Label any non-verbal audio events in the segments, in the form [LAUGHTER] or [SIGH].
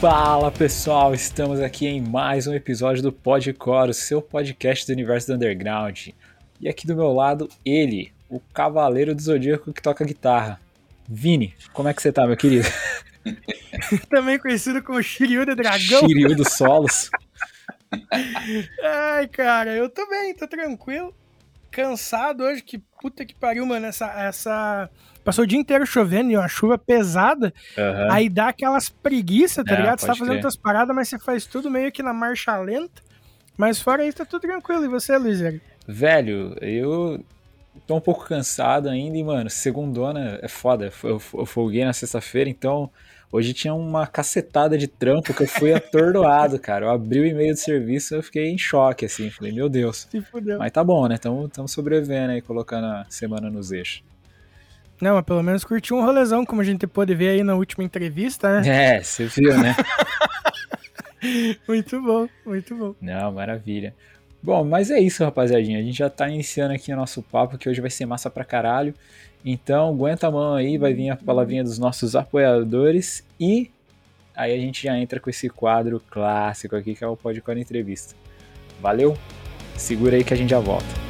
Fala pessoal, estamos aqui em mais um episódio do Podcore, seu podcast do universo do underground. E aqui do meu lado, ele, o cavaleiro do zodíaco que toca guitarra. Vini, como é que você tá, meu querido? [LAUGHS] Também conhecido como Shiryu do Dragão. Shiryu dos solos. Ai, cara, eu tô bem, tô tranquilo. Cansado hoje, que puta que pariu, mano. Essa, essa Passou o dia inteiro chovendo e uma chuva pesada. Uhum. Aí dá aquelas preguiças, tá é, ligado? Você tá fazendo outras paradas, mas você faz tudo meio que na marcha lenta. Mas fora isso, tá tudo tranquilo. E você, Luiz? Velho, eu tô um pouco cansado ainda e, mano, segundona é foda. Eu, eu folguei na sexta-feira, então hoje tinha uma cacetada de trampo que eu fui [LAUGHS] atordoado, cara. Eu abri o e-mail do serviço eu fiquei em choque, assim. Falei, meu Deus. Se fudeu. Mas tá bom, né? Estamos sobrevivendo aí, colocando a semana nos eixos. Não, mas pelo menos curtiu um rolezão, como a gente pôde ver aí na última entrevista, né? É, você viu, né? [LAUGHS] muito bom, muito bom. Não, maravilha. Bom, mas é isso, rapaziadinha. A gente já tá iniciando aqui o nosso papo, que hoje vai ser massa pra caralho. Então, aguenta a mão aí, vai vir a palavrinha dos nossos apoiadores e aí a gente já entra com esse quadro clássico aqui, que é o Podcore Entrevista. Valeu? Segura aí que a gente já volta.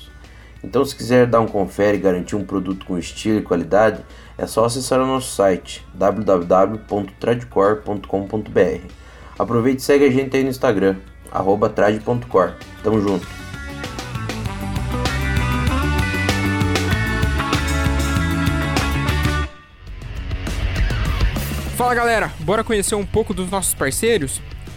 Então, se quiser dar um confere e garantir um produto com estilo e qualidade, é só acessar o nosso site www.tradcore.com.br. Aproveite e segue a gente aí no Instagram, trad.core. Tamo junto! Fala galera, bora conhecer um pouco dos nossos parceiros?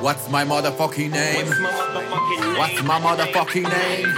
What's my motherfucking name? What's my motherfucking name?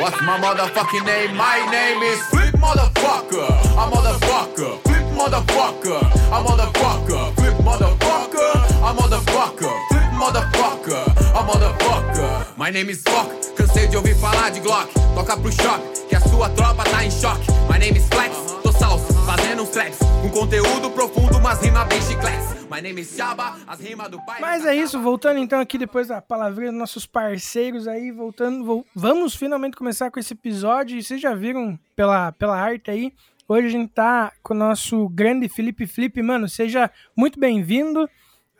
What's my motherfucking name? My name is Flip Motherfucker. A motherfucker. Flip Motherfucker. A motherfucker. Flip Motherfucker. A motherfucker. Flip Motherfucker. A motherfucker. My name is Fuck. Cansei de ouvir falar de Glock. Toca pro choque. Que a sua tropa tá em choque. My name is Flex. Tô salso, fazendo uns tracks. Com conteúdo profundo, mas rima bem chiclete. My name is Chaba, as rimas do pai. Mas é isso, voltando então aqui depois da palavrinha dos nossos parceiros aí, voltando, vo- vamos finalmente começar com esse episódio. E vocês já viram pela, pela arte aí, hoje a gente tá com o nosso grande Felipe Flip. Mano, seja muito bem-vindo.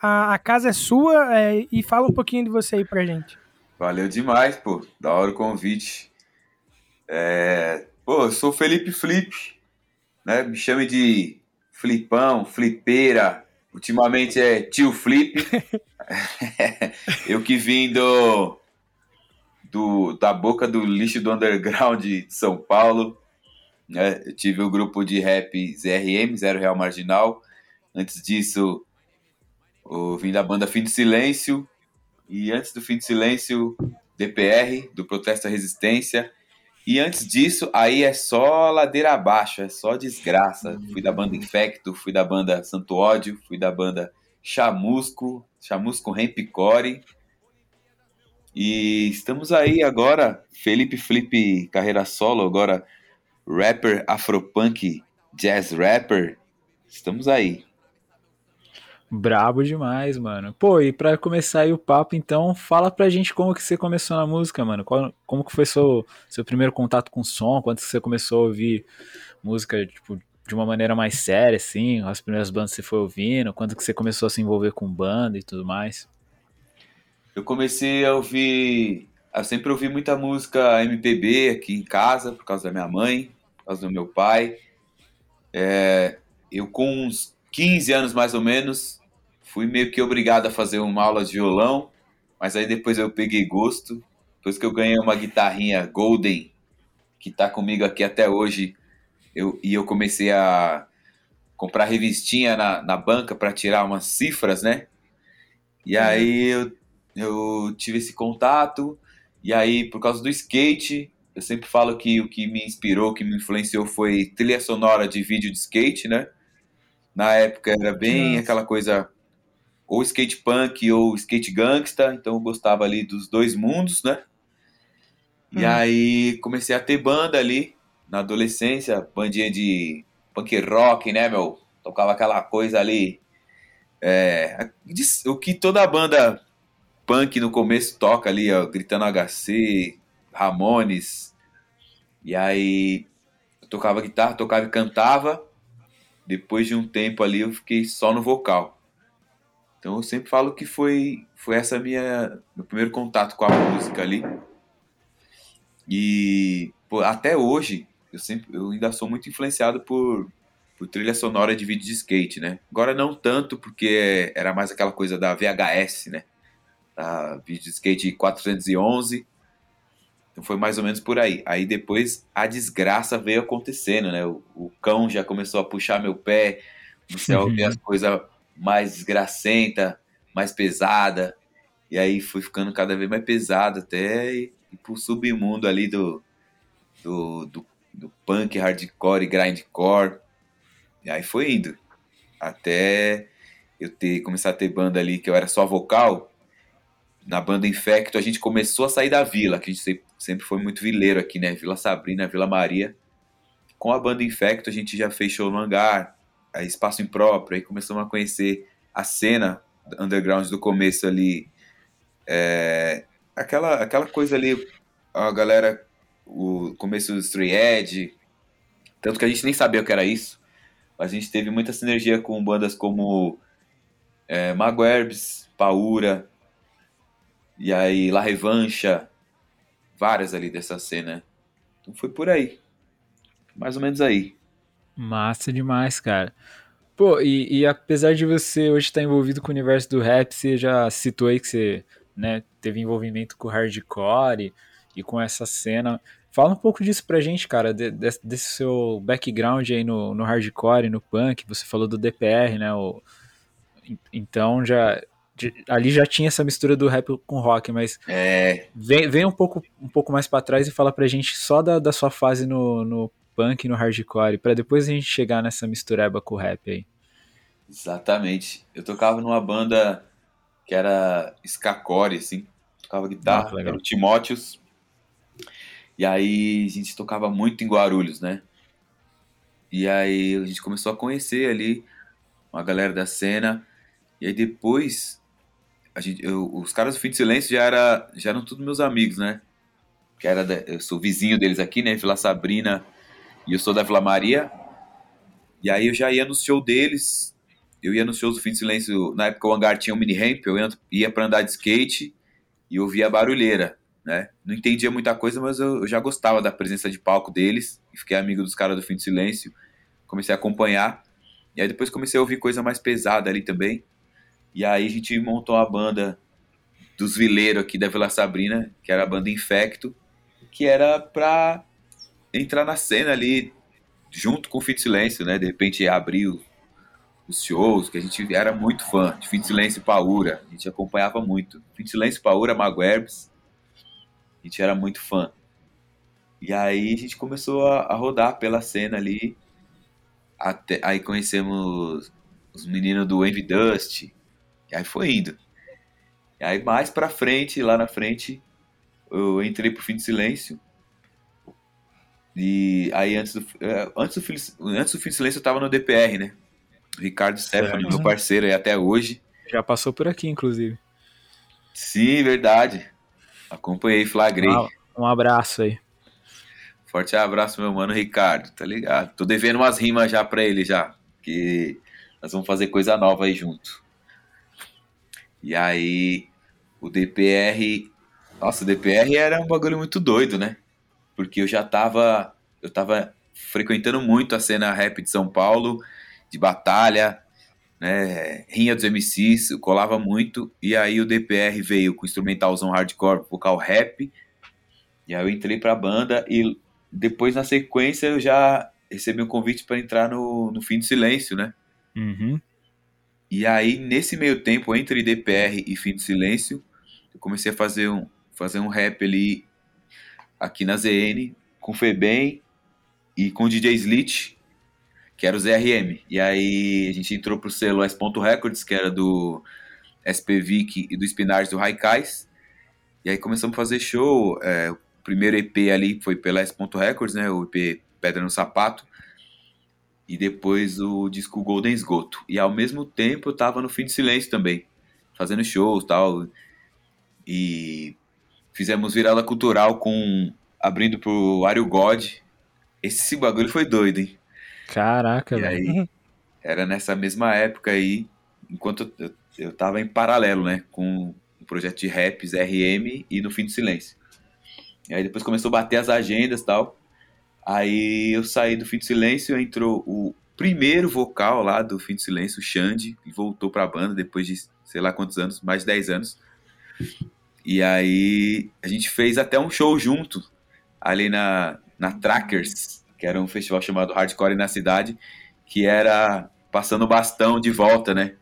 A, a casa é sua é, e fala um pouquinho de você aí pra gente. Valeu demais, pô. Da hora o convite. É... Pô, eu sou o Felipe Flip, né? Me chame de Flipão, Flipeira. Ultimamente é tio Flip. [LAUGHS] eu que vim do, do da boca do lixo do underground de São Paulo. Né? Eu tive o grupo de rap ZRM, Zero Real Marginal. Antes disso, eu vim da banda Fim de Silêncio. E antes do Fim de Silêncio, DPR, do Protesto à Resistência. E antes disso, aí é só ladeira abaixo, é só desgraça. Fui da banda Infecto, fui da banda Santo Ódio, fui da banda Chamusco, Chamusco Rempicore. E estamos aí agora, Felipe Flip, carreira solo, agora rapper afropunk, jazz rapper. Estamos aí. Brabo demais, mano. Pô, e pra começar aí o papo, então, fala pra gente como que você começou na música, mano. Qual- como que foi seu, seu primeiro contato com som? Quando você começou a ouvir música, tipo, de uma maneira mais séria, assim? As primeiras bandas que você foi ouvindo? Quando que você começou a se envolver com banda e tudo mais? Eu comecei a ouvir. Eu sempre ouvi muita música MPB aqui em casa, por causa da minha mãe, por causa do meu pai. É, eu, com uns 15 anos mais ou menos, fui meio que obrigado a fazer uma aula de violão, mas aí depois eu peguei gosto. Depois que eu ganhei uma guitarrinha Golden, que tá comigo aqui até hoje, eu, e eu comecei a comprar revistinha na, na banca para tirar umas cifras, né? E aí eu eu tive esse contato, e aí, por causa do skate, eu sempre falo que o que me inspirou, que me influenciou foi trilha sonora de vídeo de skate, né? Na época era bem Nossa. aquela coisa, ou skate punk ou skate gangsta, então eu gostava ali dos dois mundos, né? E Hum. aí comecei a ter banda ali, na adolescência, bandinha de punk rock, né, meu? Tocava aquela coisa ali, é, o que toda banda punk no começo toca ali, ó, gritando HC, Ramones. E aí eu tocava guitarra, tocava e cantava. Depois de um tempo ali eu fiquei só no vocal. Então eu sempre falo que foi foi essa minha meu primeiro contato com a música ali. E pô, até hoje eu sempre eu ainda sou muito influenciado por por trilha sonora de vídeo de skate, né? Agora não tanto porque era mais aquela coisa da VHS, né? Da vídeo de skate 411. Então foi mais ou menos por aí. Aí depois a desgraça veio acontecendo, né? O, o cão já começou a puxar meu pé, comecei a ouvir as coisas mais desgracenta, mais pesada. E aí fui ficando cada vez mais pesado até ir, pro submundo ali do, do, do, do punk, hardcore e grindcore. E aí foi indo. Até eu ter começar a ter banda ali que eu era só vocal. Na banda Infecto a gente começou a sair da vila, que a gente sempre, sempre foi muito vileiro aqui, né? Vila Sabrina, Vila Maria. Com a banda Infecto a gente já fechou no hangar, espaço impróprio, aí começamos a conhecer a cena underground do começo ali. É, aquela, aquela coisa ali, a galera, o começo do Stray Edge, tanto que a gente nem sabia o que era isso. Mas a gente teve muita sinergia com bandas como é, Maguerbs, Paura, e aí La Revancha, várias ali dessa cena. Então foi por aí. Mais ou menos aí. Massa demais, cara. Pô, e, e apesar de você hoje estar envolvido com o universo do rap, você já citou aí que você né, teve envolvimento com o hardcore e, e com essa cena. Fala um pouco disso pra gente, cara, de- desse, desse seu background aí no, no hardcore e no punk. Você falou do DPR, né? o- en- então já. de- ali já tinha essa mistura do rap com rock, mas É, vem, vem um, pouco, um pouco mais pra trás e fala pra gente só da, da sua fase no, no punk e no hardcore, pra depois a gente chegar nessa mistureba com o rap aí. exatamente. Eu tocava numa banda que era Skacore, assim. Tocava Ah, guitarra, legal. era o Timóteos. E aí a gente tocava muito em Guarulhos, né? E aí a gente começou a conhecer ali uma galera da cena. E aí depois, a gente, eu, os caras do Fim de Silêncio já, era, já eram todos meus amigos, né? Que era eu sou vizinho deles aqui, né? Vila Sabrina e eu sou da Vila Maria. E aí eu já ia no show deles. Eu ia nos shows do Fim de Silêncio. Na época o hangar tinha um mini ramp, eu ia, ia para andar de skate e ouvia a barulheira, né? Não entendia muita coisa, mas eu, eu já gostava da presença de palco deles. E fiquei amigo dos caras do Fim de Silêncio. Comecei a acompanhar. E aí depois comecei a ouvir coisa mais pesada ali também. E aí a gente montou a banda dos vileiros aqui da Vila Sabrina, que era a banda Infecto, que era pra entrar na cena ali junto com o Fim de Silêncio, né? De repente abriu os shows, que a gente era muito fã de Fim de Silêncio e Paura, a gente acompanhava muito. Fim de Silêncio, Paura, Mago Herbs, a gente era muito fã. E aí a gente começou a, a rodar pela cena ali, até, aí conhecemos os meninos do Envy Dust, e aí foi indo. E aí mais pra frente, lá na frente, eu entrei pro Fim de Silêncio. E aí antes do, é, antes do, fim, antes do Fim de Silêncio eu tava no DPR, né? Ricardo Stefano, meu parceiro aí até hoje. Já passou por aqui, inclusive. Sim, verdade. Acompanhei, flagrei. Um, um abraço aí. Forte abraço, meu mano Ricardo, tá ligado? Tô devendo umas rimas já pra ele já. Que nós vamos fazer coisa nova aí junto. E aí o DPR. Nossa, o DPR era um bagulho muito doido, né? Porque eu já tava. Eu tava frequentando muito a cena rap de São Paulo, de batalha, né? Rinha dos MCs, eu colava muito. E aí o DPR veio com instrumentalzão hardcore, vocal rap. E aí eu entrei pra banda e depois na sequência eu já recebi um convite para entrar no, no Fim do Silêncio, né? Uhum. E aí, nesse meio tempo, entre DPR e Fim de Silêncio, eu comecei a fazer um, fazer um rap ali aqui na ZN, com Febem e com o DJ Slit, que era o ZRM. E aí a gente entrou pro selo S. Records, que era do SPVIC e do Spinars do Raikais. E aí começamos a fazer show. É, o primeiro EP ali foi pela S. Records, né? O EP Pedra no Sapato e depois o disco Golden Esgoto. E ao mesmo tempo eu tava no Fim de Silêncio também, fazendo shows tal. E fizemos virada cultural com abrindo pro Ario God. Esse bagulho foi doido, hein? Caraca, e velho. Aí, era nessa mesma época aí, enquanto eu, eu tava em paralelo, né, com o projeto de raps RM e no Fim de Silêncio. E aí depois começou a bater as agendas tal. Aí eu saí do Fim de Silêncio, entrou o primeiro vocal lá do Fim de Silêncio, o Xande, e voltou pra banda depois de sei lá quantos anos, mais de 10 anos. E aí a gente fez até um show junto, ali na, na Trackers, que era um festival chamado Hardcore na Cidade, que era passando bastão de volta, né?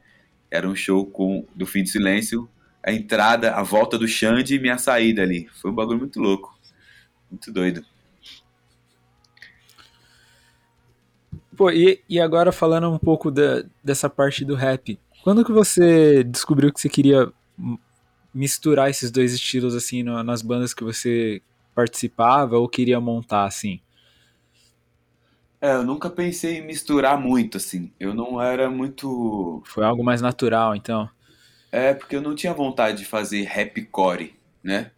Era um show com do Fim de Silêncio, a entrada, a volta do Xande e minha saída ali. Foi um bagulho muito louco, muito doido. Pô, e, e agora falando um pouco da, dessa parte do rap, quando que você descobriu que você queria misturar esses dois estilos assim no, nas bandas que você participava ou queria montar assim? É, eu nunca pensei em misturar muito assim. Eu não era muito. Foi algo mais natural, então. É, porque eu não tinha vontade de fazer rapcore, né?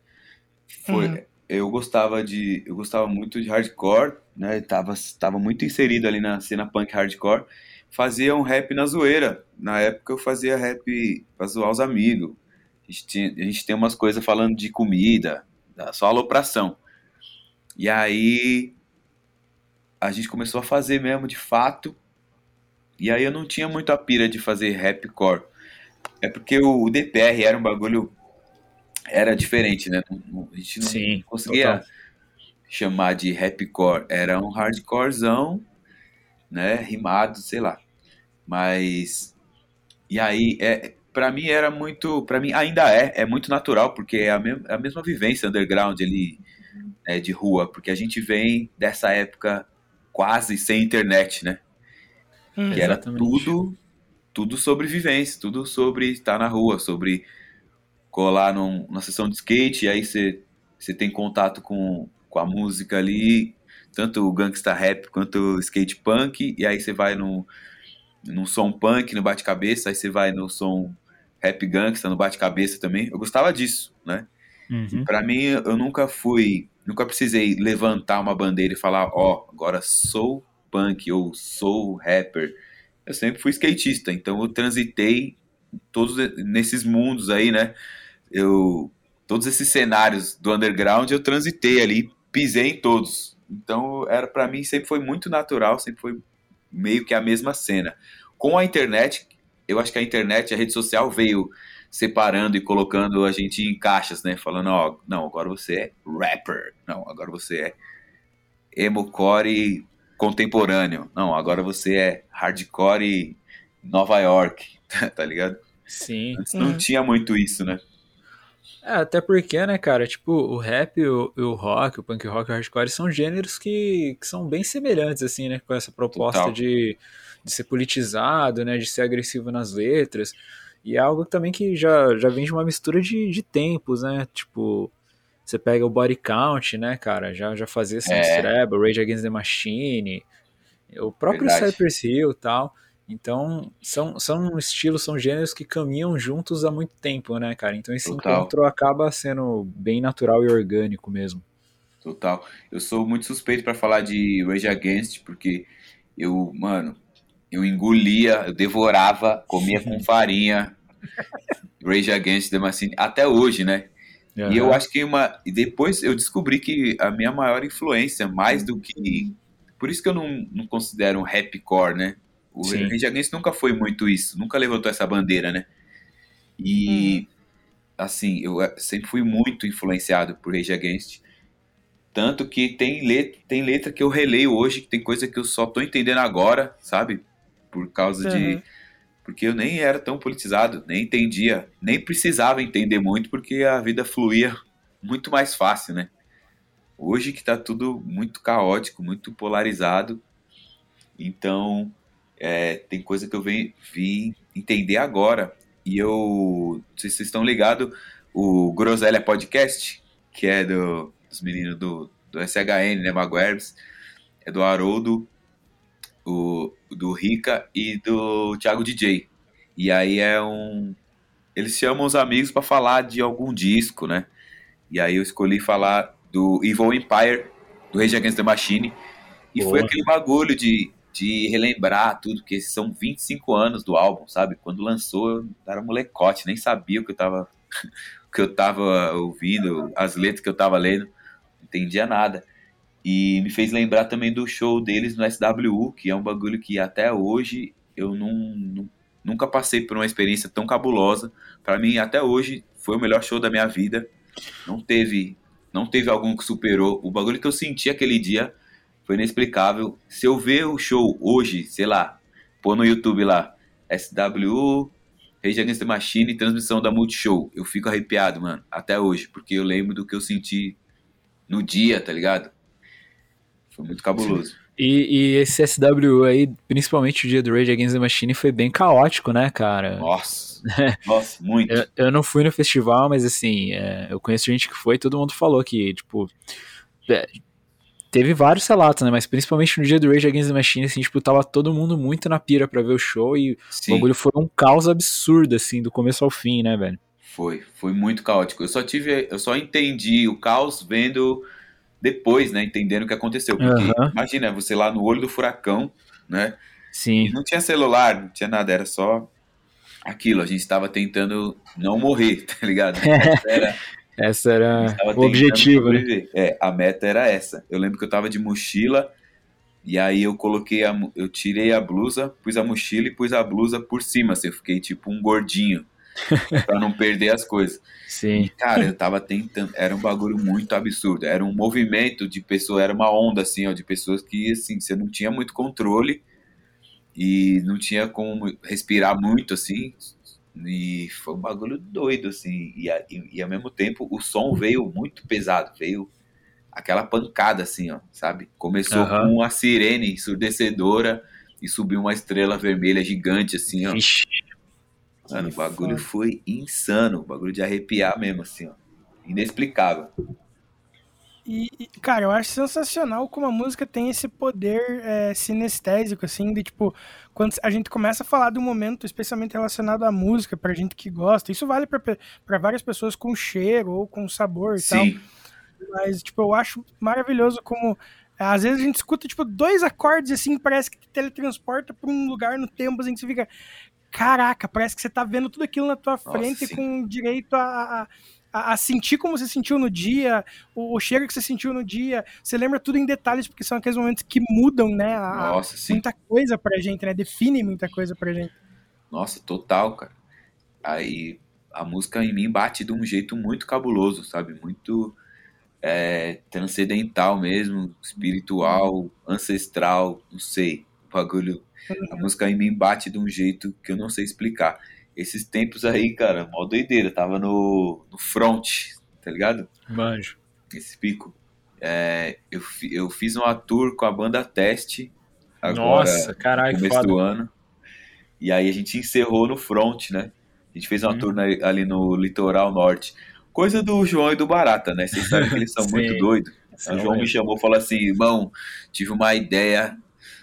Foi, uhum. eu gostava de, eu gostava muito de hardcore, né? Tava, tava muito inserido ali na cena punk hardcore. Fazia um rap na zoeira. Na época eu fazia rap pra zoar os amigos. A gente, a gente tem umas coisas falando de comida, só alopração. E aí a gente começou a fazer mesmo de fato. E aí eu não tinha muito a pira de fazer rapcore. É porque o DPR era um bagulho. Era diferente, né? A gente não Sim, conseguia. Total chamar de rapcore, era um hardcorezão, né, rimado, sei lá. Mas e aí é para mim era muito, para mim ainda é, é muito natural porque é a, me a mesma vivência underground ali é, de rua, porque a gente vem dessa época quase sem internet, né? Hum, que era tudo tudo sobre vivência, tudo sobre estar na rua, sobre colar num, numa sessão de skate, e aí você você tem contato com com a música ali tanto o gangsta rap quanto o skate punk, e aí você vai no, no som punk, no bate-cabeça, aí você vai no som rap gangsta, no bate-cabeça também. Eu gostava disso, né? Uhum. Para mim, eu nunca fui, nunca precisei levantar uma bandeira e falar, ó, oh, agora sou punk ou sou rapper. Eu sempre fui skatista, então eu transitei todos nesses mundos aí, né? Eu todos esses cenários do underground eu transitei ali, pisei em todos. Então era para mim sempre foi muito natural, sempre foi meio que a mesma cena. Com a internet, eu acho que a internet, a rede social veio separando e colocando a gente em caixas, né? Falando, ó, não, agora você é rapper. Não, agora você é emocore contemporâneo. Não, agora você é hardcore Nova York, [LAUGHS] tá ligado? Sim. Antes não tinha muito isso, né? É, até porque, né, cara, tipo, o rap, o, o rock, o punk rock, o hardcore são gêneros que, que são bem semelhantes, assim, né, com essa proposta de, de ser politizado, né, de ser agressivo nas letras. E é algo também que já, já vem de uma mistura de, de tempos, né? Tipo, você pega o Body Count, né, cara? Já, já fazia Saints é. Rebel, Rage Against the Machine, o próprio Verdade. Cypress Hill e tal. Então, são, são estilos, são gêneros que caminham juntos há muito tempo, né, cara? Então, esse Total. encontro acaba sendo bem natural e orgânico mesmo. Total. Eu sou muito suspeito para falar de Rage Against, porque eu, mano, eu engolia, eu devorava, comia com farinha Rage Against the Machine, até hoje, né? Uhum. E eu acho que uma. E depois eu descobri que a minha maior influência, mais do que. Por isso que eu não, não considero um rapcore, né? O Sim. Rage Against nunca foi muito isso, nunca levantou essa bandeira, né? E, hum. assim, eu eh, sempre fui muito influenciado por Rage Against. Tanto que tem letra, tem letra que eu releio hoje, que tem coisa que eu só tô entendendo agora, sabe? Por causa uhum. de. Porque eu nem era tão politizado, nem entendia, nem precisava entender muito, porque a vida fluía muito mais fácil, né? Hoje que tá tudo muito caótico, muito polarizado. Então, é, tem coisa que eu vim, vim entender agora. E eu. Não sei se vocês estão ligados, o Groselha Podcast, que é do, dos meninos do, do SHN, né? Maguerbs, é do Haroldo, o, do Rica e do Thiago DJ. E aí é um. Eles chamam os amigos para falar de algum disco, né? E aí eu escolhi falar do Evil Empire, do Rage Against the Machine. E Boa. foi aquele bagulho de de relembrar tudo, porque são 25 anos do álbum, sabe? Quando lançou, eu era molecote, nem sabia o que eu tava, [LAUGHS] o que eu tava ouvindo, as letras que eu tava lendo, não entendia nada. E me fez lembrar também do show deles no SWU, que é um bagulho que até hoje eu não, nunca passei por uma experiência tão cabulosa. Para mim, até hoje, foi o melhor show da minha vida. Não teve, não teve algum que superou. O bagulho que eu senti aquele dia foi inexplicável. Se eu ver o show hoje, sei lá, pôr no YouTube lá, SW, Rage Against the Machine, transmissão da Multishow, eu fico arrepiado, mano, até hoje, porque eu lembro do que eu senti no dia, tá ligado? Foi muito cabuloso. E, e, esse SW aí, principalmente o dia do Rage Against the Machine, foi bem caótico, né, cara? Nossa, [LAUGHS] nossa, muito. Eu, eu, não fui no festival, mas assim, é, eu conheço gente que foi todo mundo falou que, tipo, é, teve vários relatos, né? Mas principalmente no dia do Rage Against the Machine, assim, tipo, tava todo mundo muito na pira pra ver o show e Sim. o bagulho foi um caos absurdo, assim, do começo ao fim, né, velho? Foi, foi muito caótico. Eu só tive, eu só entendi o caos vendo depois, né, entendendo o que aconteceu. Porque uhum. imagina, você lá no olho do furacão, né? Sim. Não tinha celular, não tinha nada, era só aquilo. A gente estava tentando não morrer, [LAUGHS] tá ligado? [LAUGHS] Era, essa era o objetivo, né? É, a meta era essa. Eu lembro que eu tava de mochila e aí eu coloquei a, eu tirei a blusa, pus a mochila e pus a blusa por cima, assim, eu fiquei tipo um gordinho. [LAUGHS] para não perder as coisas. Sim. E, cara, eu tava tentando, era um bagulho muito absurdo, era um movimento de pessoas, era uma onda assim, ó, de pessoas que assim, você não tinha muito controle e não tinha como respirar muito assim, e foi um bagulho doido, assim. E, e, e, ao mesmo tempo o som veio muito pesado, veio aquela pancada, assim, ó, sabe? Começou uhum. com uma sirene ensurdecedora e subiu uma estrela vermelha gigante, assim, ó. Ixi. Mano, o bagulho foi insano, o bagulho de arrepiar mesmo, assim, ó. Inexplicável. E, e, cara, eu acho sensacional como a música tem esse poder é, sinestésico, assim, de tipo, quando a gente começa a falar de um momento especialmente relacionado à música, pra gente que gosta, isso vale para várias pessoas com cheiro ou com sabor e Sim. tal. Mas, tipo, eu acho maravilhoso como. Às vezes a gente escuta, tipo, dois acordes assim, parece que te teletransporta pra um lugar no tempo, assim, que você fica. Caraca, parece que você tá vendo tudo aquilo na tua frente Nossa, com direito a, a a, a, sentir como você sentiu no dia, o, o, cheiro que você sentiu no dia. Você lembra tudo em detalhes, porque são aqueles momentos que mudam, né? A, Nossa, sim. Muita coisa pra gente, né? Define muita coisa pra gente. Nossa, total, cara. Aí a música em mim bate de um jeito muito cabuloso, sabe? Muito é, transcendental mesmo, espiritual, ancestral, não sei. O bagulho. A uhum. música em mim bate de um jeito que eu não sei explicar esses tempos aí, cara, mó doideira. Tava no, no front, tá ligado? Manjo. Esse pico. É, eu, eu fiz uma tour com a banda Teste. Agora, Nossa, caralho, começo foda. do ano. E aí a gente encerrou no front, né? A gente fez uma hum. tour na, ali no litoral norte. Coisa do João e do Barata, né? Vocês sabem que eles são [LAUGHS] muito doidos. O João me chamou e falou assim: irmão, tive uma ideia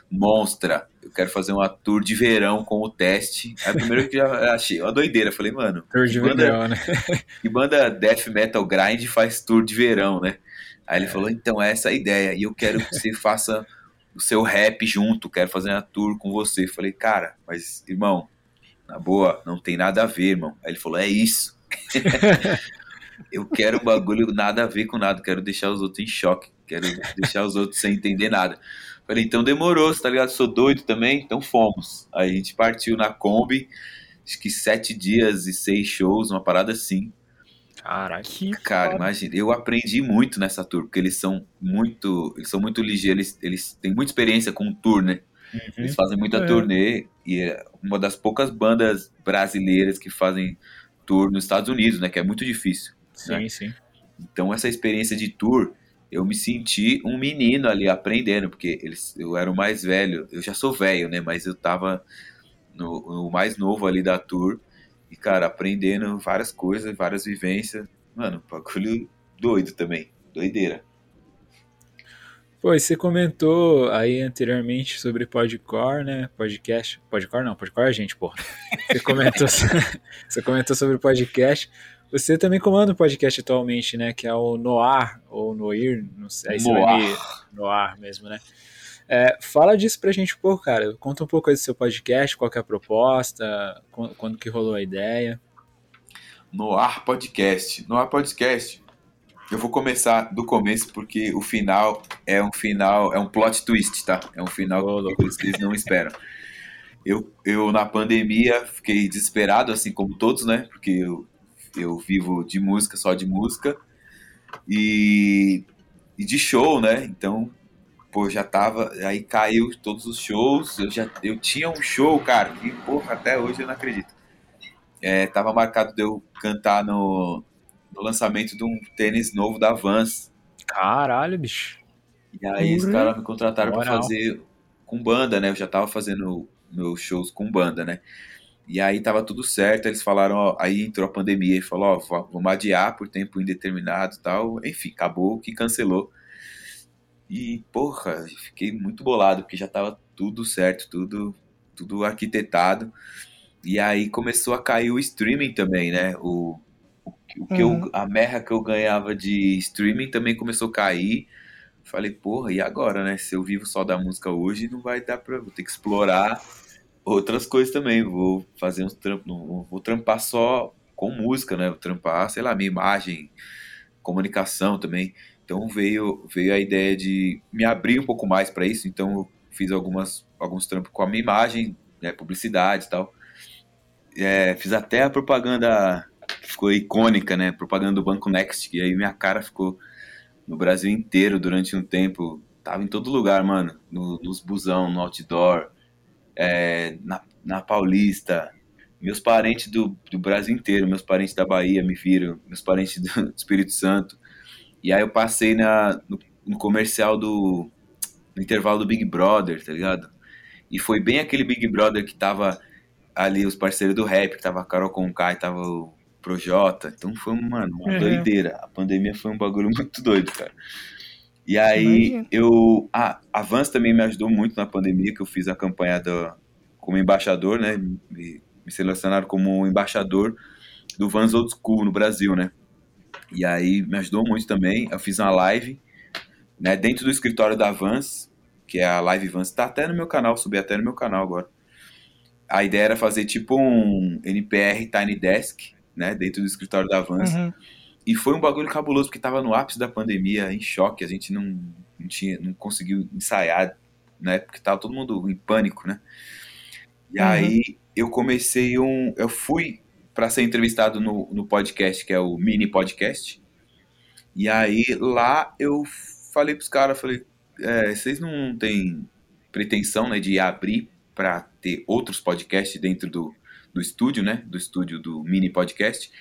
monstra. Eu quero fazer uma tour de verão com o teste. Aí primeiro que eu achei uma doideira. Falei, mano, tour de banda, verão, né? [LAUGHS] que banda death metal grind faz tour de verão, né? Aí ele é. falou, então é essa a ideia. E eu quero que você faça o seu rap junto. Quero fazer uma tour com você. Falei, cara, mas irmão, na boa, não tem nada a ver, irmão. Aí ele falou, é isso. [LAUGHS] eu quero bagulho nada a ver com nada. Quero deixar os outros em choque. Quero deixar os outros sem entender nada. Falei, então demorou, tá ligado? Sou doido também, então fomos. Aí a gente partiu na Kombi, acho que sete dias e seis shows, uma parada assim. Caraca, que cara, foda. imagina, eu aprendi muito nessa tour, porque eles são muito, eles são muito ligeiros, eles, eles têm muita experiência com tour, né? Uhum. Eles fazem muita é. turnê e é uma das poucas bandas brasileiras que fazem tour nos Estados Unidos, né? Que é muito difícil. Sim, né? sim. Então essa experiência de tour eu me senti um menino ali aprendendo, porque eles, eu era o mais velho, eu já sou velho, né? Mas eu tava no, no, mais novo ali da tour, e, cara, aprendendo várias coisas, várias vivências. Mano, bagulho doido também, doideira. Pô, você comentou aí anteriormente sobre podcore, né? Podcast. Podcore não, podcore é gente, porra. Você comentou, [LAUGHS] você comentou sobre podcast. Você também comanda um podcast atualmente, né? Que é o Noir, ou Noir, não sei. Aí Noir. Noir mesmo, né? É, fala disso pra gente um pouco, cara. Conta um pouco aí do seu podcast, qual é a proposta, quando que rolou a ideia. Noir Podcast. Noir Podcast. Eu vou começar do começo porque o final é um final, é um plot twist, tá? É um final oh, que vocês não esperam. Eu, eu, na pandemia, fiquei desesperado, assim como todos, né? Porque eu eu vivo de música, só de música. E, e de show, né? Então, pô, já tava. Aí caiu todos os shows. Eu já eu tinha um show, cara, que, porra, até hoje eu não acredito. É, tava marcado de eu cantar no, no lançamento de um tênis novo da Vans. Caralho, bicho. E aí uhum. os caras me contrataram para fazer com banda, né? Eu já tava fazendo meus shows com banda, né? E aí tava tudo certo, eles falaram, ó, aí entrou a pandemia e falou, ó, vamos adiar por tempo indeterminado tal. Enfim, acabou que cancelou. E, porra, fiquei muito bolado, porque já tava tudo certo, tudo, tudo arquitetado. E aí começou a cair o streaming também, né? O, o, o que uhum. eu, a merra que eu ganhava de streaming também começou a cair. Falei, porra, e agora, né? Se eu vivo só da música hoje, não vai dar pra. Vou ter que explorar outras coisas também. Vou fazer uns trampos, vou trampar só com música, né? Vou trampar, sei lá, minha imagem, comunicação também. Então veio veio a ideia de me abrir um pouco mais para isso. Então eu fiz algumas alguns trampos com a minha imagem, né, publicidade e tal. É, fiz até a propaganda que ficou icônica, né? Propaganda do Banco Next, e aí minha cara ficou no Brasil inteiro durante um tempo. Tava em todo lugar, mano. No, nos busão, no outdoor, é, na, na Paulista, meus parentes do, do Brasil inteiro, meus parentes da Bahia me viram, meus parentes do Espírito Santo. E aí eu passei na, no, no comercial do no intervalo do Big Brother, tá ligado? E foi bem aquele Big Brother que tava ali os parceiros do rap, que tava a Carol Conká e tava o Projota. Então foi, mano, uma uhum. doideira. A pandemia foi um bagulho muito doido, cara. E aí eu. A, a Vans também me ajudou muito na pandemia, que eu fiz a campanha do, como embaixador, né? Me, me selecionaram como embaixador do Vans Old School no Brasil, né? E aí me ajudou muito também. Eu fiz uma live, né, dentro do escritório da Vans, que é a Live Vans, tá até no meu canal, subi até no meu canal agora. A ideia era fazer tipo um NPR Tiny Desk, né, dentro do escritório da Vans. Uhum. E foi um bagulho cabuloso, porque tava no ápice da pandemia, em choque, a gente não, não, tinha, não conseguiu ensaiar, né, porque tava todo mundo em pânico, né. E uhum. aí eu comecei um. Eu fui para ser entrevistado no, no podcast, que é o mini podcast. E aí lá eu falei pros caras, falei, é, vocês não têm pretensão né, de abrir para ter outros podcasts dentro do, do estúdio, né? Do estúdio do mini podcast.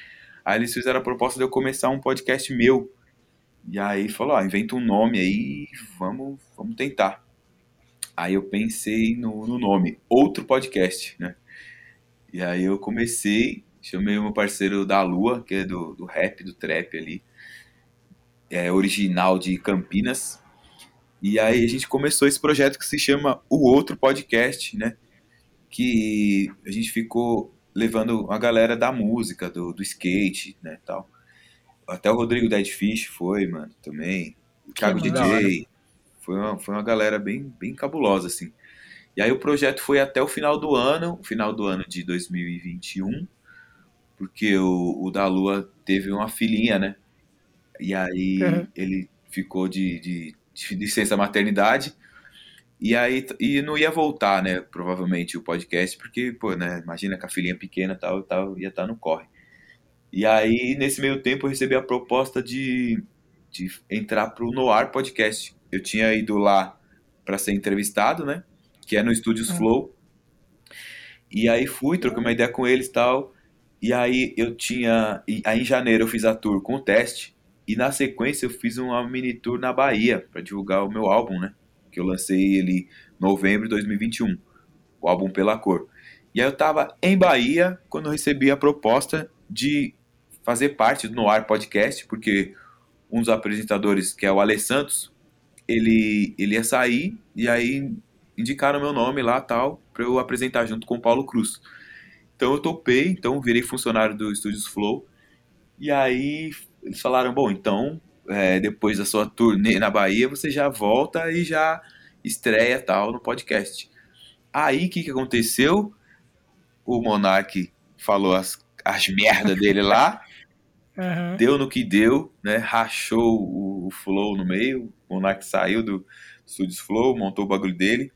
Aí eles fizeram a proposta de eu começar um podcast meu. E aí falou, ó, inventa um nome aí, vamos, vamos tentar. Aí eu pensei no, no nome, outro podcast, né? E aí eu comecei, chamei o meu parceiro da Lua, que é do, do rap, do trap ali, é original de Campinas. E aí a gente começou esse projeto que se chama O Outro Podcast, né? Que a gente ficou levando a galera da música, do, do skate, né, tal. Até o Rodrigo Dead Fish foi, mano, também. O Thiago DJ. Foi uma, foi uma galera bem, bem cabulosa, assim. E aí o projeto foi até o final do ano, final do ano de 2021, porque o, o da Lua teve uma filhinha, né? E aí uhum. ele ficou de, de, de licença maternidade. E aí e não ia voltar, né? Provavelmente o podcast, porque, pô, né? Imagina com a filhinha pequena tal, tal, ia estar tá no corre. E aí, nesse meio tempo, eu recebi a proposta de, de entrar pro Noir Podcast. Eu tinha ido lá para ser entrevistado, né? Que é no Studios uhum. Flow. E aí fui, troquei uma ideia com eles e tal. E aí eu tinha. Aí em janeiro eu fiz a tour com o teste. E na sequência eu fiz uma mini tour na Bahia para divulgar o meu álbum, né? Que eu lancei ele em novembro de 2021. O álbum Pela Cor. E aí eu tava em Bahia quando eu recebi a proposta de fazer parte do Noir Podcast, porque um dos apresentadores, que é o Ale Santos, ele, ele ia sair e aí indicaram meu nome lá tal para eu apresentar junto com o Paulo Cruz. Então eu topei, então virei funcionário do Estúdios Flow. E aí eles falaram, bom, então é, depois da sua turnê na Bahia, você já volta e já estreia tal no podcast. Aí o que, que aconteceu? O Monark falou as, as merdas dele lá, [LAUGHS] uhum. deu no que deu, né? Rachou o, o Flow no meio, o Monark saiu do Studios Flow, montou o bagulho dele.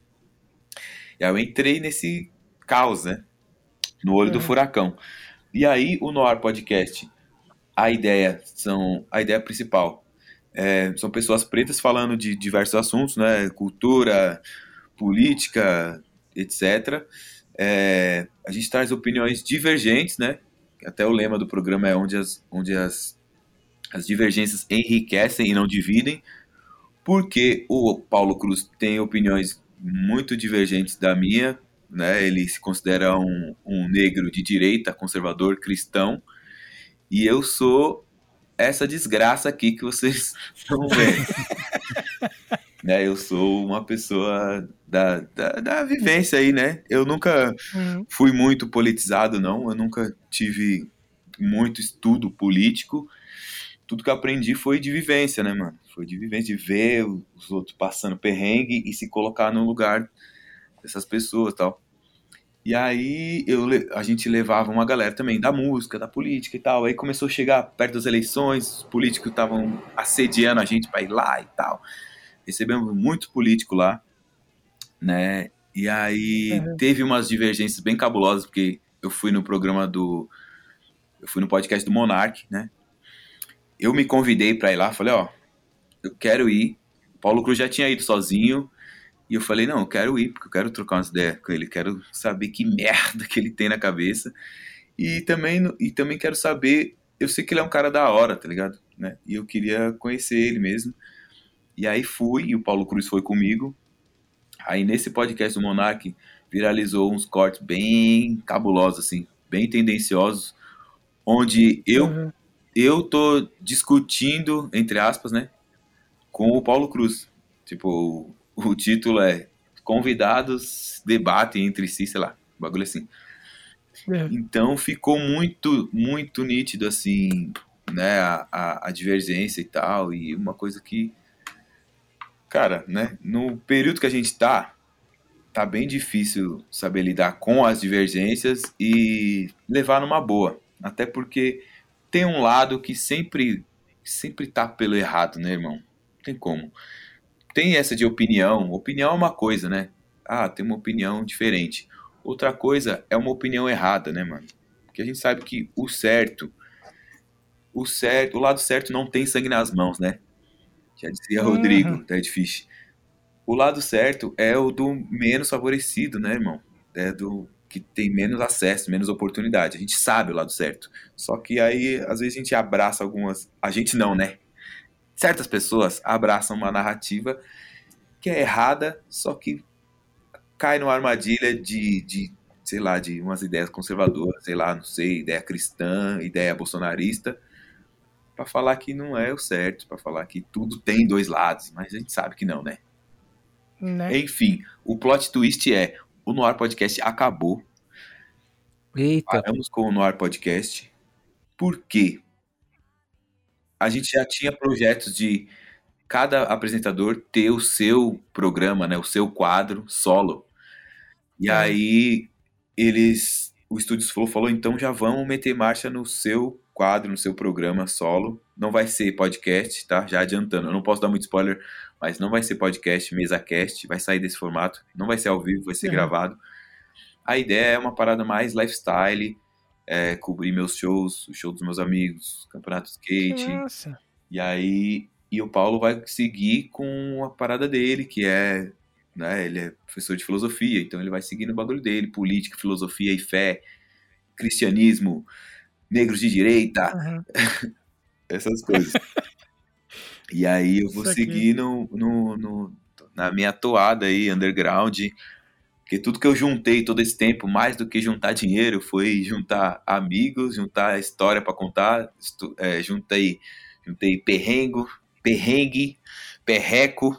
E aí eu entrei nesse caos, né? No olho uhum. do furacão. E aí o Noir Podcast a ideia são a ideia principal é, são pessoas pretas falando de diversos assuntos, né, cultura, política, etc. É, a gente traz opiniões divergentes, né? Até o lema do programa é onde as, onde as, as divergências enriquecem e não dividem, porque o Paulo Cruz tem opiniões muito divergentes da minha, né? Ele se considera um, um negro de direita, conservador, cristão, e eu sou essa desgraça aqui que vocês [LAUGHS] estão vendo. [LAUGHS] né, eu sou uma pessoa da, da, da, vivência aí, né? Eu nunca uhum. fui muito politizado, não. Eu nunca tive muito estudo político. Tudo que eu aprendi foi de vivência, né, mano? Foi de vivência, de ver os outros passando perrengue e se colocar no lugar dessas pessoas tal. E aí eu, a gente levava uma galera também da música, da política e tal. Aí começou a chegar perto das eleições, os políticos estavam assediando a gente para ir lá e tal. Recebemos muito político lá, né? E aí uhum. teve umas divergências bem cabulosas, porque eu fui no programa do. Eu fui no podcast do Monark, né? Eu me convidei para ir lá, falei, ó, eu quero ir. Paulo Cruz já tinha ido sozinho, e eu falei, não, eu quero ir, porque eu quero trocar umas ideias com ele, quero saber que merda que ele tem na cabeça. E também, e também quero saber, eu sei que ele é um cara da hora, tá ligado? Né? E eu queria conhecer ele mesmo. E aí fui, e o Paulo Cruz foi comigo. Aí nesse podcast do Monark viralizou uns cortes bem cabulosos, assim, bem tendenciosos, onde eu, uhum. eu tô discutindo, entre aspas, né, com o Paulo Cruz. Tipo, [LAUGHS] o, título é Convidados debatem entre si, sei lá, um bagulho assim. É. Então ficou muito, muito nítido assim, né, a, a, a divergência e tal, e uma coisa que, cara, né, no período que a gente tá, tá bem difícil saber lidar com as divergências e levar numa boa, até porque tem um lado que sempre, sempre tá pelo errado, né, irmão? Não tem como. Tem essa de opinião, opinião é uma coisa, né? Ah, tem uma opinião diferente. Outra coisa é uma opinião errada, né, mano? Porque a gente sabe que o certo, o certo, o lado certo não tem sangue nas mãos, né? Já dizia Uhum. Rodrigo, Dead Fish. O lado certo é o do menos favorecido, né, irmão? É do que tem menos acesso, menos oportunidade. A gente sabe o lado certo. Só que aí, às vezes, a gente abraça algumas. A gente não, né? Certas pessoas abraçam uma narrativa que é errada, só que cai numa armadilha de, de, sei lá, de umas ideias conservadoras, sei lá, não sei, ideia cristã, ideia bolsonarista, para falar que não é o certo, para falar que tudo tem dois lados, mas a gente sabe que não, né? Né? Enfim, o plot twist é: o Noir Podcast acabou. Eita, Paramos com o Noir Podcast. Por quê? A gente já tinha projetos de cada apresentador ter o seu programa, né, o seu quadro solo. E aí eles, o Estúdios Flow falou, então já vamos meter marcha no seu quadro, no seu programa solo. Não vai ser podcast, tá? Já adiantando. Eu não posso dar muito spoiler, mas não vai ser podcast, mesa cast, vai sair desse formato. Não vai ser ao vivo, vai ser Uhum. gravado. A ideia é uma parada mais lifestyle, é, cobrir meus shows, o show dos meus amigos, campeonato skate. Nossa. E aí, e o Paulo vai seguir com a parada dele, que é, né, ele é professor de filosofia, então ele vai seguir no bagulho dele, política, filosofia e fé, cristianismo, negros de direita, Uhum. [LAUGHS] essas coisas. e aí eu vou seguir no, no, no- na minha toada aí, underground, porque tudo que eu juntei todo esse tempo, mais do que juntar dinheiro, foi juntar amigos, juntar história pra contar, é, juntei, juntei perrengo, perrengue, perreco.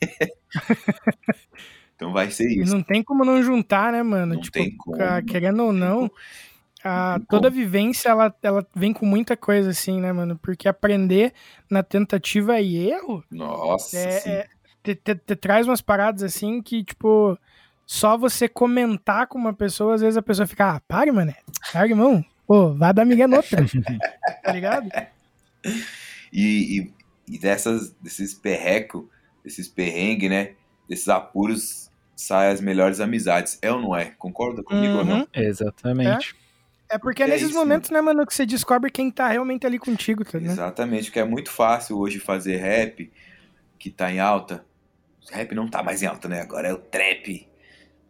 [LAUGHS] então vai ser isso. não tem como não juntar, né, mano? Não tipo, tem como, querendo ou não, a, toda como. vivência ela, ela vem com muita coisa, assim, né, mano? Porque aprender na tentativa e erro Nossa, é, sim. é- te, te- te traz umas paradas assim que, tipo, só você comentar com uma pessoa, às vezes a pessoa fica, ah, pare, mané, pare, irmão. Pô, vai dar migué noutra. [LAUGHS] tá ligado? E, e, e dessas, desses perreco, desses perrengue, né? Desses apuros, saem as melhores amizades. É ou não é? Concorda comigo ou não? Uhum. exatamente. É porque é É nesses isso, momentos, né, mano, que você descobre quem tá realmente ali contigo, tá ligado? Exatamente, porque é muito fácil hoje fazer rap, que tá em alta. O rap não tá mais em alta, né? Agora é o trap.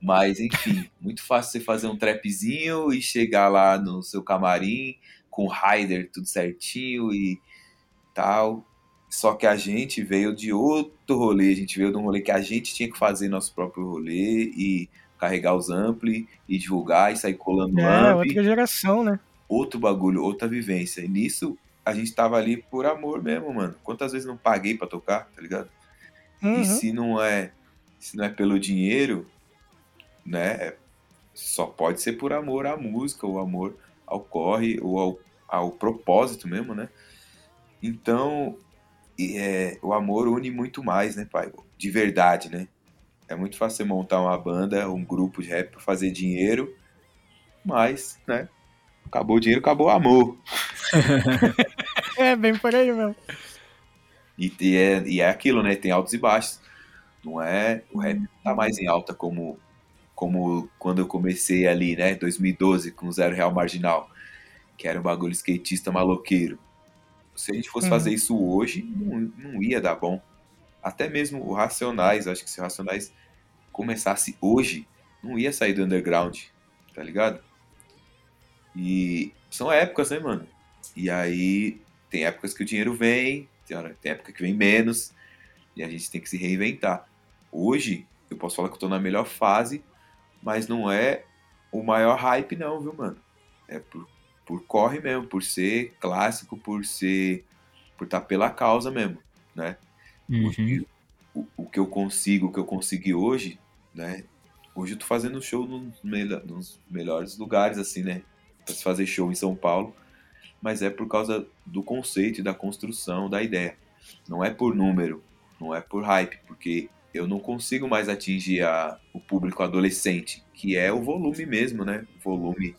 Mas, enfim, muito fácil você fazer um trapzinho e chegar lá no seu camarim com o rider tudo certinho e tal. Só que a gente veio de outro rolê, a gente veio de um rolê que a gente tinha que fazer nosso próprio rolê e carregar os ampli e divulgar e sair colando É, amp outra geração, né? outro bagulho, outra vivência. E nisso a gente tava ali por amor mesmo, mano. Quantas vezes não paguei pra tocar, tá ligado? Uhum. E se não é, se não é pelo dinheiro, né? Só pode ser por amor à música, ou amor ao corre, ou ao, ao propósito mesmo, né? Então, é, o amor une muito mais, né, pai? De verdade, né? É muito fácil você montar uma banda, um grupo de rap pra fazer dinheiro, mas, né? Acabou o dinheiro, acabou o amor. [LAUGHS] É, bem por aí mesmo. E, e é, e é aquilo, né? Tem altos e baixos. Não é. O rap não tá mais em alta como, como quando eu comecei ali, né? 2012, com Zero Real Marginal. Que era um bagulho skatista maloqueiro. Se a gente fosse fazer isso hoje, não, não ia dar bom. Até mesmo o Racionais, acho que se o Racionais começasse hoje, não ia sair do underground, tá ligado? E são épocas, né, mano? E aí tem épocas que o dinheiro vem, tem época que vem menos, e a gente tem que se reinventar. Hoje, eu posso falar que eu tô na melhor fase, mas não é o maior hype, não, viu, mano? É por, por corre mesmo, por ser clássico, por ser. por estar pela causa mesmo, né? Uhum. O, o, que eu consigo, o que eu consegui hoje, né? Hoje eu tô fazendo show nos, nos melhores lugares, assim, né? Pra se fazer show em São Paulo. Mas é por causa do conceito e da construção da ideia. Não é por número, não é por hype, porque eu não consigo mais atingir a, público adolescente, que é o volume mesmo, né? O volume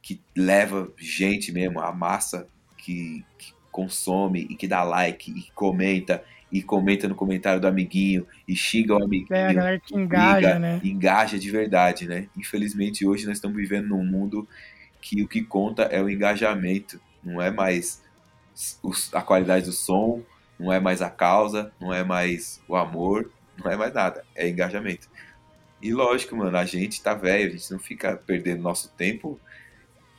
que leva gente mesmo, a massa que, que consome e que dá like e comenta e comenta no comentário do amiguinho e xinga o amiguinho. É, a galera que engaja, liga, né? Engaja de verdade, né? Infelizmente hoje nós estamos vivendo num mundo que o que conta é o engajamento, não é mais a qualidade do som, não é mais a causa, não é mais o amor, não é mais nada, é engajamento. E lógico, mano, a gente tá velho, a gente não fica perdendo nosso tempo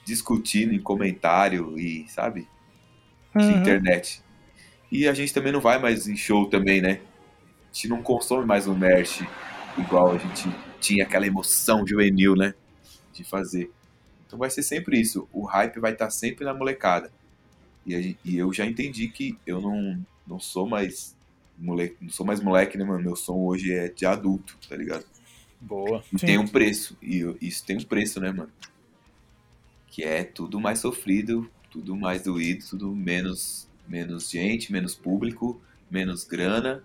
discutindo em comentário e, sabe, de uhum. internet. E a gente também não vai mais em show também, né? A gente não consome mais um merch igual a gente tinha aquela emoção juvenil, né? De fazer. Então vai ser sempre isso. O hype vai estar sempre na molecada. E, e eu já entendi que eu não, não sou mais moleque, não sou mais moleque, né, mano? Meu som hoje é de adulto, tá ligado? Boa. E Sim. tem um preço. E isso tem um preço, né, mano? Que é tudo mais sofrido, tudo mais doído, tudo menos, menos gente, menos público, menos grana.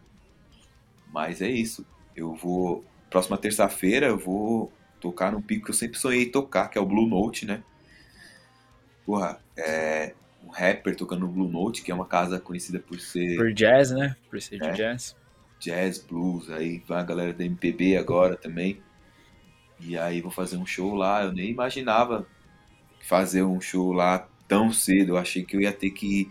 Mas é isso. Eu vou. Próxima terça-feira eu vou tocar num pico que eu sempre sonhei tocar, que é o Blue Note, né? Porra, é, um rapper tocando no Blue Note, que é uma casa conhecida por ser. Por jazz, né? Por ser de é, jazz. Jazz, blues, aí vai a galera da MPB agora também. E aí vou fazer um show lá. Eu nem imaginava fazer um show lá tão cedo. Eu achei que eu ia ter que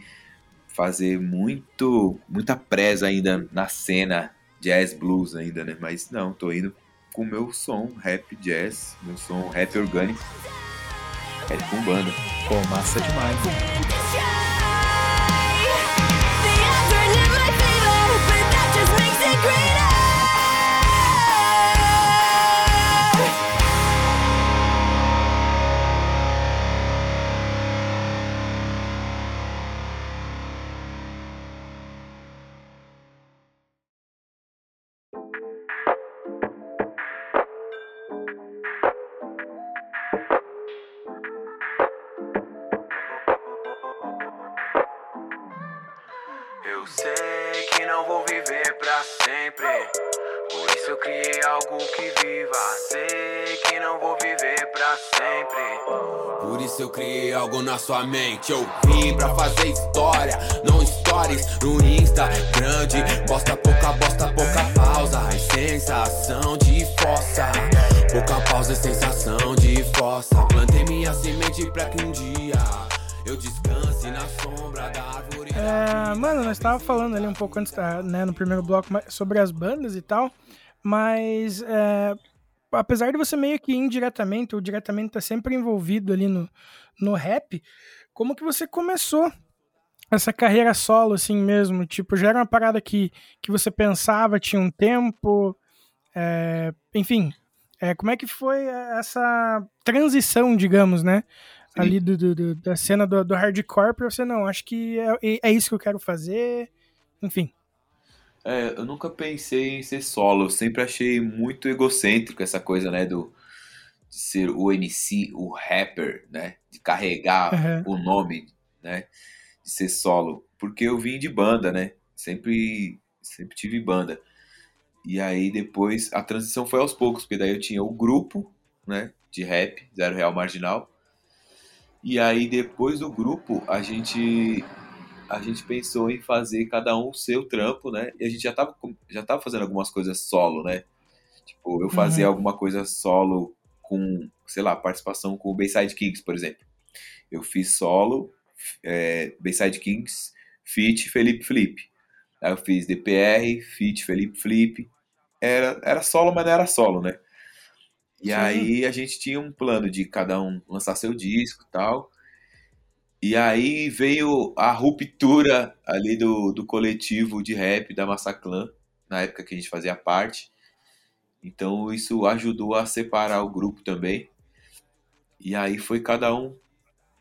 fazer muito, muita presa ainda na cena jazz blues ainda, né? Mas não, tô indo com o meu som rap jazz, meu som rap orgânico. É com banda. Pô, massa demais. algo isso eu criei algo na sua mente. Eu vim pra fazer história, não stories no Insta grande. Bosta, pouca bosta, pouca pausa. E sensação de fossa. Pouca pausa e sensação de fossa. Plantei minha semente pra que um dia eu descanse na sombra da árvore. É, mano, nós tava falando ali um pouco antes, né, no primeiro bloco, sobre as bandas e tal. Mas é, apesar de você meio que indiretamente ou diretamente estar tá sempre envolvido ali no, no rap, como que você começou essa carreira solo assim mesmo? Tipo, já era uma parada que, que você pensava, tinha um tempo, é, enfim, é, como é que foi essa transição, digamos, né? Sim. Ali do, do, do, da cena do, hardcore pra você, não, acho que é, é isso que eu quero fazer, enfim. É, eu nunca pensei em ser solo, eu sempre achei muito egocêntrico essa coisa, né, do de ser o MC, o rapper, né, de carregar uhum. o nome, né, de ser solo, porque eu vim de banda, né, sempre, sempre tive banda. E aí depois a transição foi aos poucos, porque daí eu tinha o grupo, né, de rap, Zero Real Marginal. E aí depois do grupo a gente a gente pensou em fazer cada um o seu trampo, né? E a gente já tava, já tava fazendo algumas coisas solo, né? Tipo, eu fazia uhum. alguma coisa solo com, sei lá, participação com o Bayside Kings, por exemplo. Eu fiz solo, é, Bayside Kings, feat Felipe Felipe. Aí eu fiz DPR, feat Felipe Felipe. Era, era solo, mas não era solo, né? E Sim. aí a gente tinha um plano de cada um lançar seu disco e tal. E aí veio a ruptura ali do, do coletivo de rap da Massaclan, na época que a gente fazia parte. Então isso ajudou a separar o grupo também. E aí foi cada um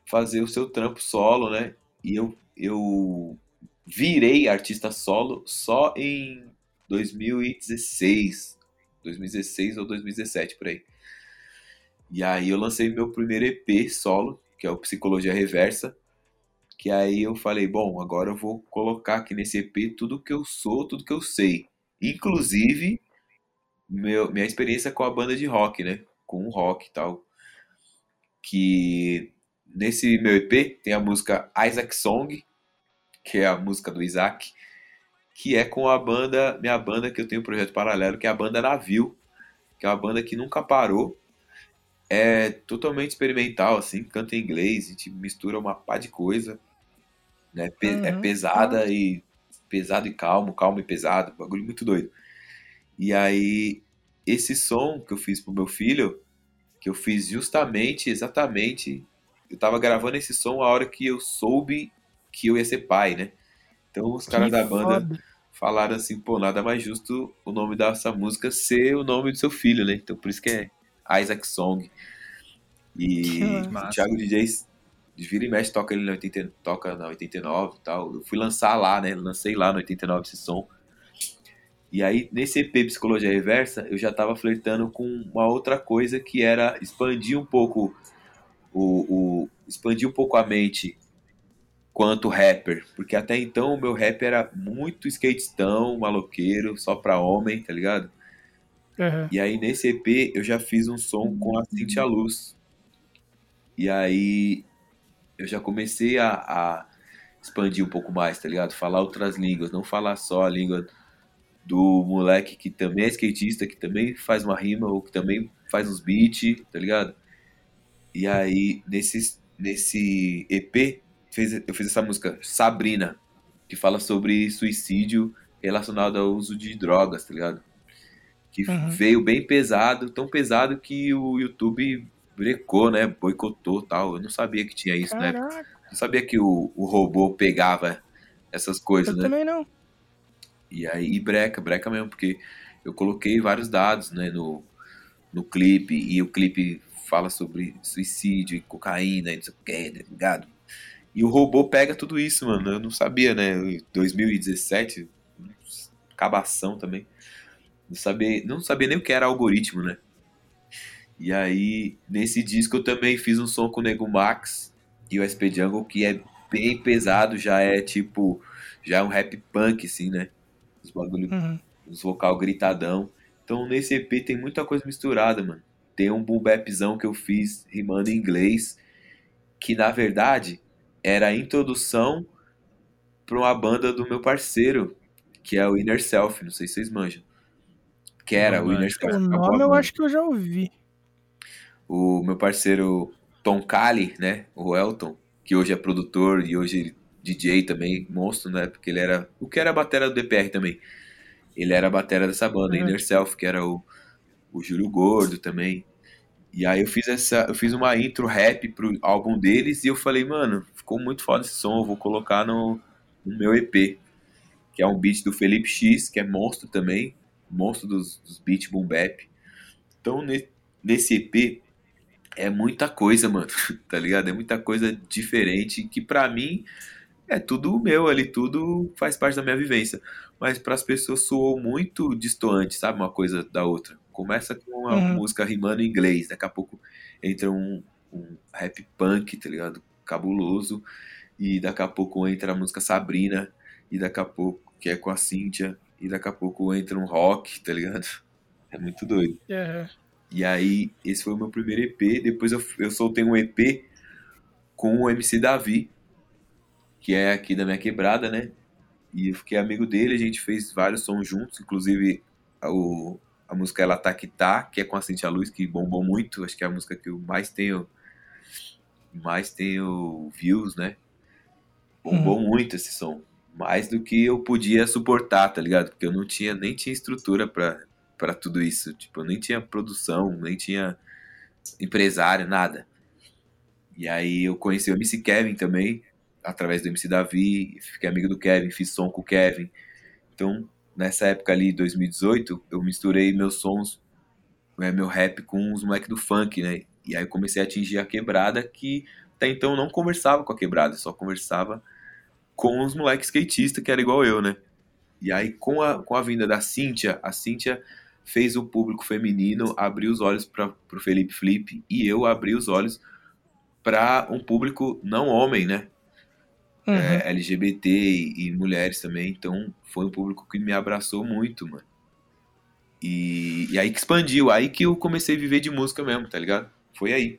fazer o seu trampo solo, né? E eu, eu virei artista solo só em 2016. 2016 ou 2017, por aí. E aí eu lancei meu primeiro EP solo, que é o Psicologia Reversa. Que aí eu falei, bom, agora eu vou colocar aqui nesse EP tudo que eu sou, tudo que eu sei. Inclusive, meu, minha experiência com a banda de rock, né? Com o rock e tal. Que nesse meu EP tem a música Isaac Song, que é a música do Isaac, que é com a banda, minha banda que eu tenho um projeto paralelo, que é a banda Navio, que é uma banda que nunca parou. É totalmente experimental, assim, canta em inglês, a gente mistura uma pá de coisa. Né? Pe é Uhum. pesada e pesado e calmo, calmo e pesado, bagulho muito doido. E aí, esse som que eu fiz pro meu filho, que eu fiz justamente, exatamente, eu tava gravando esse som a hora que eu soube que eu ia ser pai, né? Então os caras Que da banda foda. falaram assim, pô, nada mais justo o nome dessa música ser o nome do seu filho, né? Então por isso que é Isaac Song. E o. Thiago DJ vira e mexe toca ele na 80, toca na 89 e tal. Eu fui lançar lá, né? Lancei lá no 89 esse som. E aí, nesse EP Psicologia Reversa, eu já tava flertando com uma outra coisa que era expandir um pouco o, o expandir um pouco a mente quanto rapper, porque até então o meu rap era muito skatistão, maloqueiro, só pra homem, tá ligado? Aham. E aí nesse EP eu já fiz um som com a Cintia Luz. E aí eu já comecei a, a expandir um pouco mais, tá ligado? Falar outras línguas, não falar só a língua do moleque que também é skatista, que também faz uma rima ou que também faz uns beats, tá ligado? E aí nesse, nesse EP fez, eu fiz essa música Sabrina, que fala sobre suicídio relacionado ao uso de drogas, tá ligado? Que Uhum. veio bem pesado, tão pesado que o YouTube brecou, né? Boicotou tal. Eu não sabia que tinha isso, né? Caraca, Não sabia que o, o robô pegava essas coisas, eu né? também não. E aí, e breca, breca mesmo, porque eu coloquei vários dados, né, no, no clipe, e o clipe fala sobre suicídio e cocaína e não sei o que, tá ligado? E o robô pega tudo isso, mano. Eu não sabia, né? Em 2017, cabação também. Não sabia, não sabia nem o que era algoritmo, né? E aí, nesse disco eu também fiz um som com o Nego Max e o SP Jungle, que é bem pesado, já é tipo, já é um rap punk, assim, né? Os bagulho, Uhum. os vocal gritadão. Então nesse EP tem muita coisa misturada, mano. Tem um boom bapzão que eu fiz rimando em inglês, que na verdade era a introdução pra uma banda do meu parceiro, que é o Inner Self, não sei se vocês manjam. Que era Não o. Self. O nome eu acho que eu já ouvi. o meu parceiro Tom Cali, né, o Elton, que hoje é produtor e hoje DJ também, monstro, né, porque ele era, o que era a batera do DPR também, ele era a batera dessa banda, Uhum. Inner Self, que era o, o Júlio Gordo também, e aí eu fiz essa, eu fiz uma intro rap pro álbum deles e eu falei, mano, ficou muito foda esse som, eu vou colocar no, no meu EP, que é um beat do Felipe X, que é monstro também, monstro dos, dos beats boom bap. Então, ne- nesse EP, é muita coisa, mano, [LAUGHS] tá ligado? É muita coisa diferente que pra mim é tudo meu ali, tudo faz parte da minha vivência. Mas pras pessoas soou muito distoante, sabe? Uma coisa da outra. Começa com uma Uhum. música rimando em inglês, daqui a pouco entra um, um rap punk, tá ligado? Cabuloso. E daqui a pouco entra a música Sabrina, e daqui a pouco, que é com a Cíntia, e daqui a pouco entra um rock, tá ligado? [LAUGHS] É muito doido. Aham. E aí, esse foi o meu primeiro EP. Depois eu, eu soltei um EP com o MC Davi, que é aqui da minha quebrada, né? E eu fiquei amigo dele, a gente fez vários sons juntos, inclusive a, o, a música Ela Tá Que Tá, que é com a Cintia Luz, que bombou muito. Acho que é a música que eu mais tenho, mais tenho views, né? Bombou muito esse som. Mais do que eu podia suportar, tá ligado? Porque eu não tinha, nem tinha estrutura pra tudo isso. Tipo, eu nem tinha produção, nem tinha empresário, nada. E aí eu conheci o MC Kevin também, através do MC Davi, fiquei amigo do Kevin, fiz som com o Kevin. Então, nessa época ali, 2018, eu misturei meus sons, né, meu rap com os moleques do funk, né? E aí eu comecei a atingir a quebrada que até então não conversava com a quebrada, só conversava com os moleques skatistas, que era igual eu, né? E aí, com a, com a vinda da Cíntia, a Cíntia fez o público feminino abrir os olhos para o Felipe Flip e eu abri os olhos para um público não homem, né? Uhum. É, LGBT e, e mulheres também. Então, foi um público que me abraçou muito, mano. E, e aí que expandiu, aí que eu comecei a viver de música mesmo, tá ligado? Foi aí.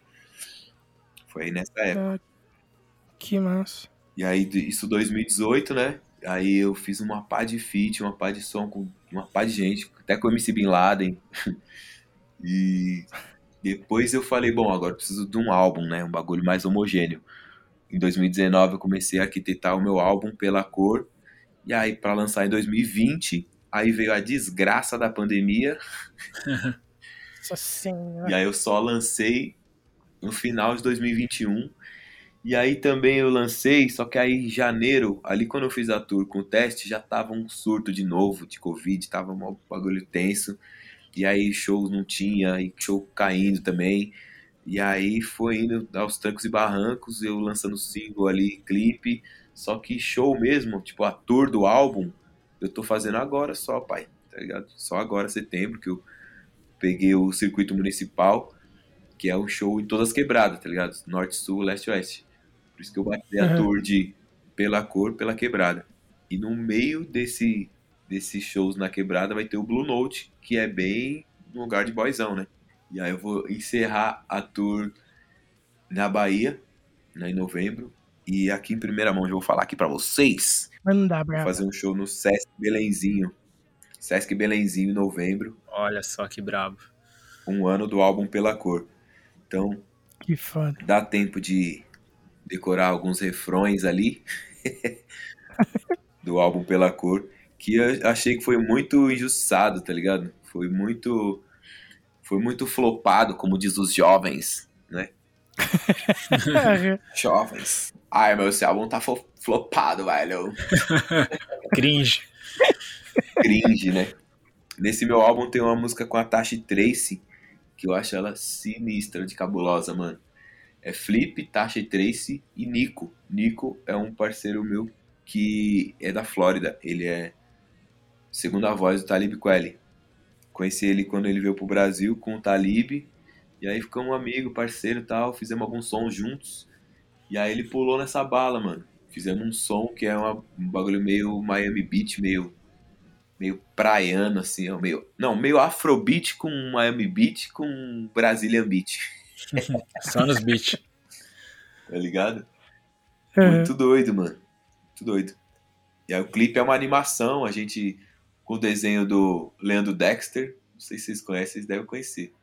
Foi aí nessa época. Que massa. E aí, isso 2018, né? Aí eu fiz uma pá de feat, uma pá de som com uma pá de gente, até com o MC Bin Laden. [LAUGHS] e depois eu falei, bom, agora eu preciso de um álbum, né? Um bagulho mais homogêneo. Em 2019 eu comecei a arquitetar o meu álbum pela cor. E aí, para lançar em 2020, aí veio a desgraça da pandemia. [LAUGHS] E aí eu só lancei no final de 2021. E aí também eu lancei, só que aí em janeiro, ali quando eu fiz a tour com o teste, já tava um surto de novo de Covid, tava um bagulho tenso. E aí shows não tinha, e show caindo também. E aí foi indo aos trancos e barrancos, eu lançando single ali, clipe. Só que show mesmo, tipo a tour do álbum, eu tô fazendo agora só, pai, tá ligado? Só agora, setembro, que eu peguei o circuito municipal, que é um show em todas as quebradas, tá ligado? Norte, sul, leste, oeste. Por isso que eu bati a tour de pela cor, pela quebrada. E no meio desse desses shows na quebrada vai ter o Blue Note, que é bem no lugar de boyzão, né? E aí eu vou encerrar a tour na Bahia, né, em novembro. E aqui em primeira mão, já vou falar aqui pra vocês. Manda Vou fazer um show no Sesc Belenzinho. Sesc Belenzinho em novembro. Olha só que brabo. Um ano do álbum Pela Cor. Então, Que foda. dá tempo de decorar alguns refrões ali [LAUGHS] do álbum Pela Cor, que eu achei que foi muito injustiçado, tá ligado? Foi muito foi muito flopado, como diz os jovens, né? [LAUGHS] Jovens. Ai, meu, esse álbum tá flopado, velho. [LAUGHS] Cringe. Cringe, né? Nesse meu álbum tem uma música com a Tashi Trace, que eu acho ela sinistra de cabulosa, mano. É Flip, Tasha Trace e Nico. Nico é um parceiro meu que é da Flórida. Ele é segunda voz do Talib Kweli. Conheci ele quando ele veio pro Brasil com o Talib. E aí ficamos um amigo, parceiro e tal. Fizemos alguns sons juntos. E aí ele pulou nessa bala, mano. Fizemos um som que é uma- um bagulho meio Miami Beach, meio meio praiano, assim, meio. Não, meio Afrobeat com Miami Beach com Brazilian Beach, [LAUGHS] [LAUGHS] Só nos beats. tá ligado? Uhum. Muito doido, mano. Muito doido. E aí o clipe é uma animação, a gente. Com o desenho do Leandro Dexter. Não sei se vocês conhecem, vocês devem conhecer.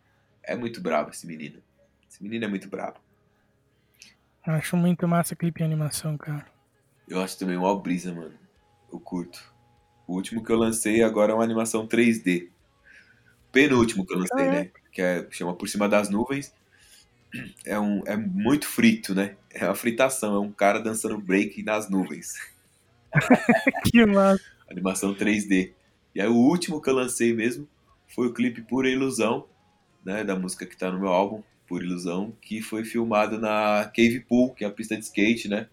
É muito brabo esse menino. Esse menino é muito brabo. Acho muito massa clipe e animação, cara. Eu acho também uma brisa, mano. Eu curto. O último que eu lancei agora é uma animação 3D. Penúltimo que eu lancei, né? Que é, chama Por Cima das Nuvens. É, um, é muito frito, né? É uma fritação. É um cara dançando break nas nuvens. [LAUGHS] Que massa. Animação 3D. E aí o último que eu lancei mesmo foi o clipe Pura Ilusão, né? Da música que tá no meu álbum, Pura Ilusão, que foi filmado na Cave Pool, que é a pista de skate, né?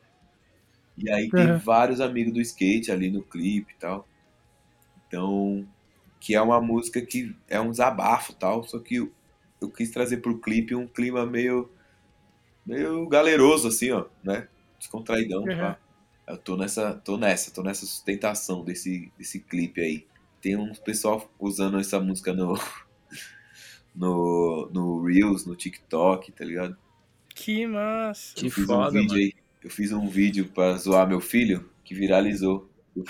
E aí tem Uhum. vários amigos do skate ali no clipe e tal. Então, que é uma música que é um desabafo e tal, só que eu, quis trazer pro clipe um clima meio meio galeroso assim, ó, né? Descontraidão, Uhum. pá. Eu tô nessa, tô nessa, tô nessa sustentação desse, desse clipe aí. Tem um pessoal usando essa música no [LAUGHS] no, no Reels, no TikTok, tá ligado? Que massa. Que eu fiz foda, um vídeo mano. aí. Eu fiz um vídeo pra zoar meu filho que viralizou. [LAUGHS]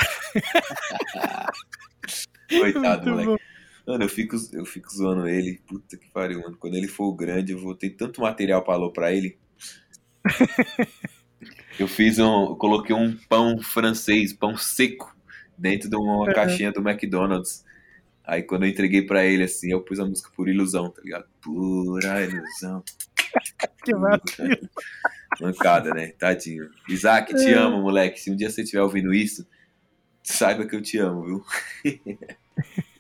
Coitado, Muito moleque. Mano, eu fico, eu fico zoando ele. Puta que pariu, mano. Quando ele for grande, eu vou ter tanto material pra alô pra ele. [LAUGHS] eu fiz um. Eu coloquei um pão francês, pão seco, dentro de uma Uhum. caixinha do McDonald's. Aí quando eu entreguei pra ele, assim, eu pus a música Pura Ilusão, tá ligado? Pura ilusão. [LAUGHS] Que. Mancada, né? Tadinho. Isaac, É. te amo, moleque. Se um dia você estiver ouvindo isso, saiba que eu te amo, viu? [LAUGHS]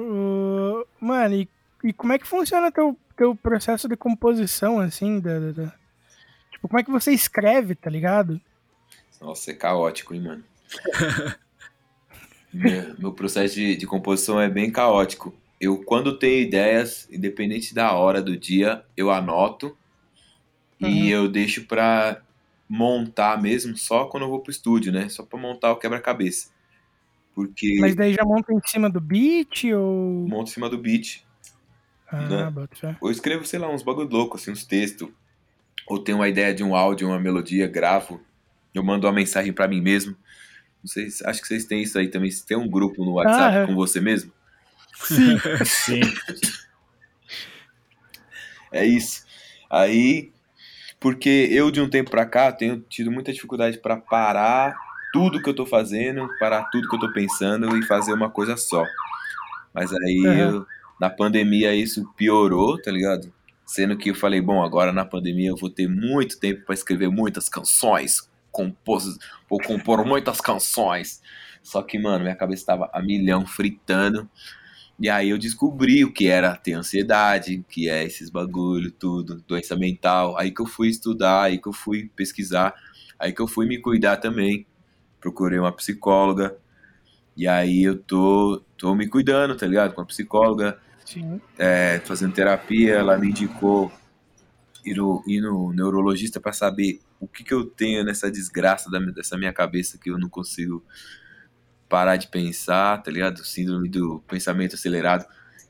Ô, Mano, e, e como é que funciona teu, teu processo de composição, assim? Da, da- da- Tipo, como é que você escreve, tá ligado? Nossa, é caótico, hein, mano? [LAUGHS] meu, meu processo de, de composição é bem caótico. Eu, quando tenho ideias, independente da hora do dia, eu anoto Uhum. e eu deixo pra montar mesmo só quando eu vou pro estúdio, né? Só pra montar o quebra-cabeça. Porque Mas daí já monta em cima do beat ou. monto em cima do beat. Ah, né? bota. Eu escrevo, sei lá, uns bagulho louco, assim, uns textos. Ou tenho uma ideia de um áudio, uma melodia, gravo. Eu mando uma mensagem pra mim mesmo. Não sei, acho que vocês têm isso aí também. Você tem um grupo no WhatsApp Ah, é. com você mesmo? Sim. [LAUGHS] Sim. É isso. Aí, porque eu de um tempo pra cá tenho tido muita dificuldade pra parar tudo que eu tô fazendo, parar tudo que eu tô pensando e fazer uma coisa só. Mas aí, Uhum. eu- na pandemia, isso piorou, tá ligado? Sendo que eu falei, bom, agora na pandemia eu vou ter muito tempo pra escrever muitas canções, compos... vou compor muitas canções. Só que, mano, minha cabeça tava a milhão fritando. E aí eu descobri o que era ter ansiedade, o que é esses bagulho, tudo, doença mental. Aí que eu fui estudar, aí que eu fui pesquisar, aí que eu fui me cuidar também. Procurei uma psicóloga. E aí eu tô, tô me cuidando, tá ligado? Com a psicóloga, é, fazendo terapia, ela me indicou ir no, ir no neurologista pra saber o que, que eu tenho nessa desgraça da, dessa minha cabeça que eu não consigo parar de pensar, tá ligado? Síndrome do pensamento acelerado.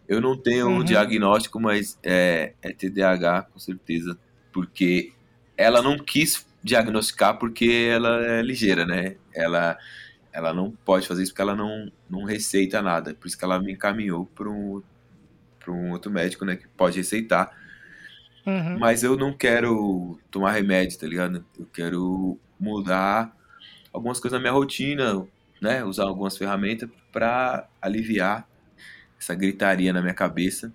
Eu não tenho um Uhum. diagnóstico, mas é, é TDAH, com certeza. Porque ela não quis diagnosticar porque ela é ligeira, né? Ela, ela não pode fazer isso porque ela não, não receita nada. Por isso que ela me encaminhou para um, pra um outro médico, né? Que pode receitar. Uhum. Mas eu não quero tomar remédio, tá ligado? Eu quero mudar algumas coisas na minha rotina, né? Usar algumas ferramentas para aliviar essa gritaria na minha cabeça,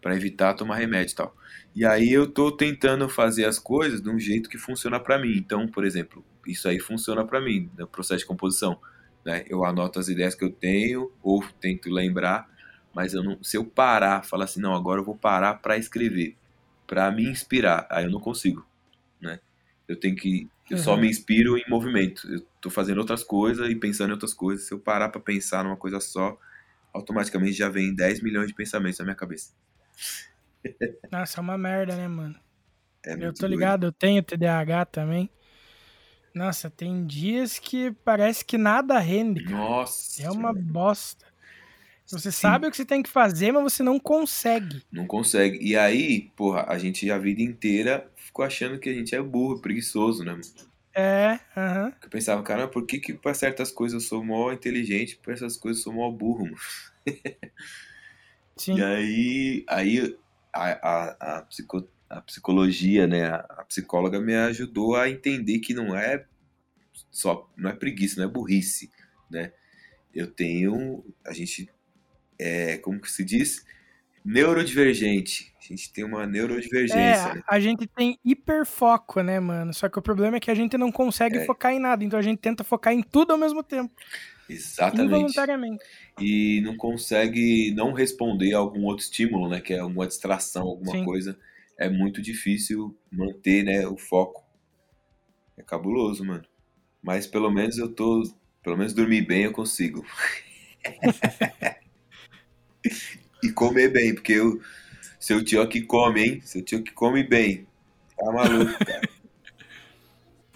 para evitar tomar remédio e tal. E aí eu tô tentando fazer as coisas de um jeito que funciona para mim. Então, por exemplo, isso aí funciona para mim, no processo de composição, né? Eu anoto as ideias que eu tenho ou tento lembrar, mas eu não, se eu parar, falar assim, não, agora eu vou parar para escrever, para me inspirar, aí eu não consigo, né? Eu tenho que eu só Uhum. me inspiro em movimento. Eu tô fazendo outras coisas e pensando em outras coisas. Se eu parar para pensar numa coisa só, automaticamente já vem 10 milhões de pensamentos na minha cabeça. Nossa, é uma merda, né, mano? É Eu tô doido. ligado, eu tenho TDAH também. Nossa, tem dias que parece que nada rende. cara. Nossa. É uma bosta. Você Sim. sabe o que você tem que fazer, mas você não consegue. Não consegue. E aí, porra, a gente a vida inteira ficou achando que a gente é burro, preguiçoso, né? mano? É, aham. Eu pensava, cara, por que que pra certas coisas eu sou mó inteligente, pra essas coisas eu sou mó burro, mano? [LAUGHS] Sim. E aí, aí a, a, a, psico, a psicologia, né, a, psicóloga me ajudou a entender que não é só, não é preguiça, não é burrice, né? Eu tenho, a gente, é, como que se diz? Neurodivergente. A gente tem uma neurodivergência, É, né? a gente tem hiperfoco, né, mano? Só que o problema é que a gente não consegue É. focar em nada, então a gente tenta focar em tudo ao mesmo tempo, Exatamente. involuntariamente. E não consegue não responder a algum outro estímulo, né? Que é alguma distração, alguma Sim. coisa. É muito difícil manter, né, o foco. É cabuloso, mano. Mas pelo menos eu tô. Pelo menos dormir bem eu consigo. [LAUGHS] e comer bem, porque eu, seu tio que come, hein? Seu tio que come bem. Tá maluco, cara.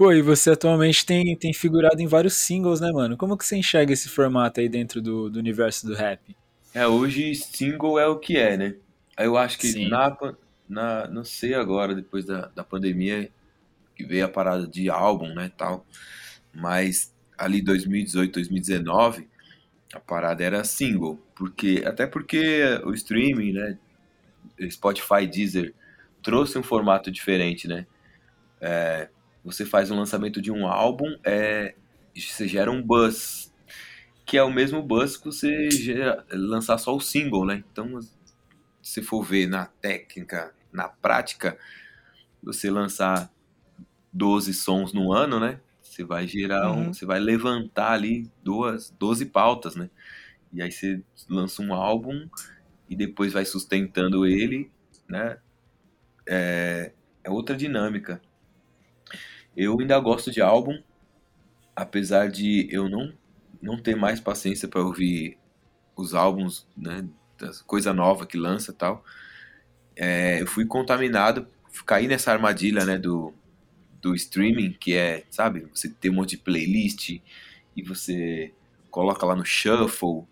Pô, e você atualmente tem, tem figurado em vários singles, né, mano? Como que você enxerga esse formato aí dentro do, do universo do rap? É, hoje single é o que é, né? Eu acho que Sim. na, na. Não sei agora, depois da, da pandemia, que veio a parada de álbum, né, tal. Mas ali 2018, 2019, a parada era single. Porque, até porque o streaming, né? Spotify, Deezer, trouxe um formato diferente, né? É, você faz um lançamento de um álbum, é, você gera um buzz, que é o mesmo buzz que você gera, lançar só o single, né? Então, se for ver na técnica, na prática, você lançar 12 sons no ano, né? Você vai gerar um, Uhum. você vai levantar ali duas, 12 pautas, né? E aí você lança um álbum e depois vai sustentando ele, né? É, é outra dinâmica. Eu ainda gosto de álbum, apesar de eu não, não ter mais paciência para ouvir os álbuns, né, coisa nova que lança e tal, é, eu fui contaminado, caí nessa armadilha, né, do, do streaming, que é, sabe, você tem um monte de playlist e você coloca lá no shuffle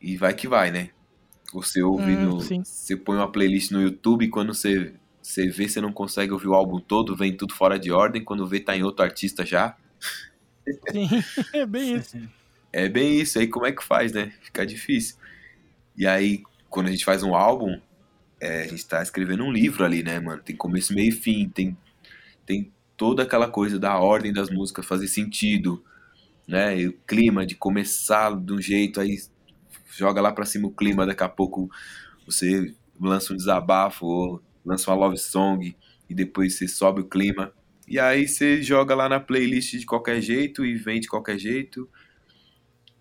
e vai que vai, né? Você ouve Hum, no. sim. Você põe uma playlist no YouTube quando você, você vê, você não consegue ouvir o álbum todo, vem tudo fora de ordem, quando vê, tá em outro artista já. Sim, [LAUGHS] é bem isso. É bem isso, aí como é que faz, né? Fica difícil. E aí, quando a gente faz um álbum, é, a gente tá escrevendo um livro ali, né, mano? Tem começo, meio e fim, tem, tem toda aquela coisa da ordem das músicas fazer sentido, né? E o clima de começar de um jeito, aí joga lá pra cima o clima, daqui a pouco você lança um desabafo ou lança uma love song e depois você sobe o clima. E aí você joga lá na playlist de qualquer jeito e vem de qualquer jeito.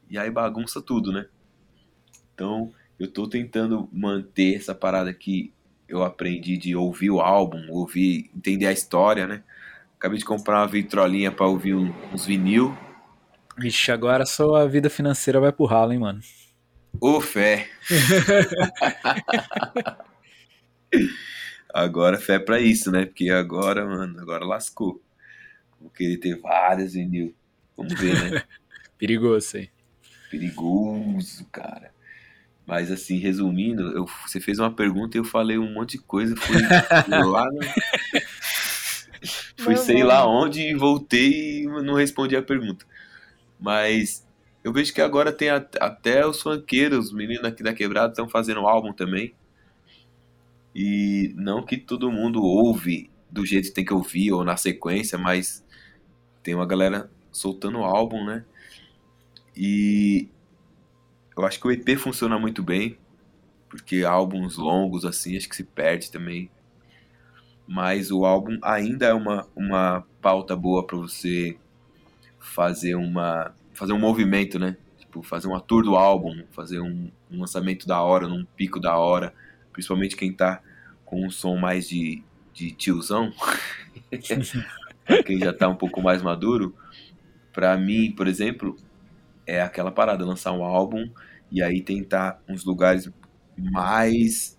E aí bagunça tudo, né? Então, eu tô tentando manter essa parada que eu aprendi de ouvir o álbum, ouvir, entender a história, né? Acabei de comprar uma vitrolinha pra ouvir um- uns vinil. Vixe, agora sua vida financeira vai pro ralo, hein, mano. Ô fé! [LAUGHS] agora fé pra isso, né? Porque agora, mano, agora lascou. Vou querer ter vários vinil. Vamos ver, né? [LAUGHS] Perigoso aí. Perigoso, cara. Mas assim, resumindo, eu- você fez uma pergunta e eu falei um monte de coisa. Fui [LAUGHS] lá no... Fui sei lá onde e voltei e não respondi a pergunta. Mas eu vejo que agora tem a- até os funkeiros, os meninos aqui da quebrada estão fazendo álbum também. E não que todo mundo ouve do jeito que tem que ouvir ou na sequência, mas tem uma galera soltando álbum, né? E eu acho que o EP funciona muito bem, porque álbuns longos assim acho que se perde também. Mas o álbum ainda é uma, uma pauta boa para você fazer uma fazer um movimento, né? Tipo, fazer uma tour do álbum, fazer um, um lançamento da hora, num pico da hora, principalmente quem tá com um som mais de, de tiozão, [LAUGHS] quem já tá um pouco mais maduro. Pra mim, por exemplo, é aquela parada, lançar um álbum e aí tentar uns lugares mais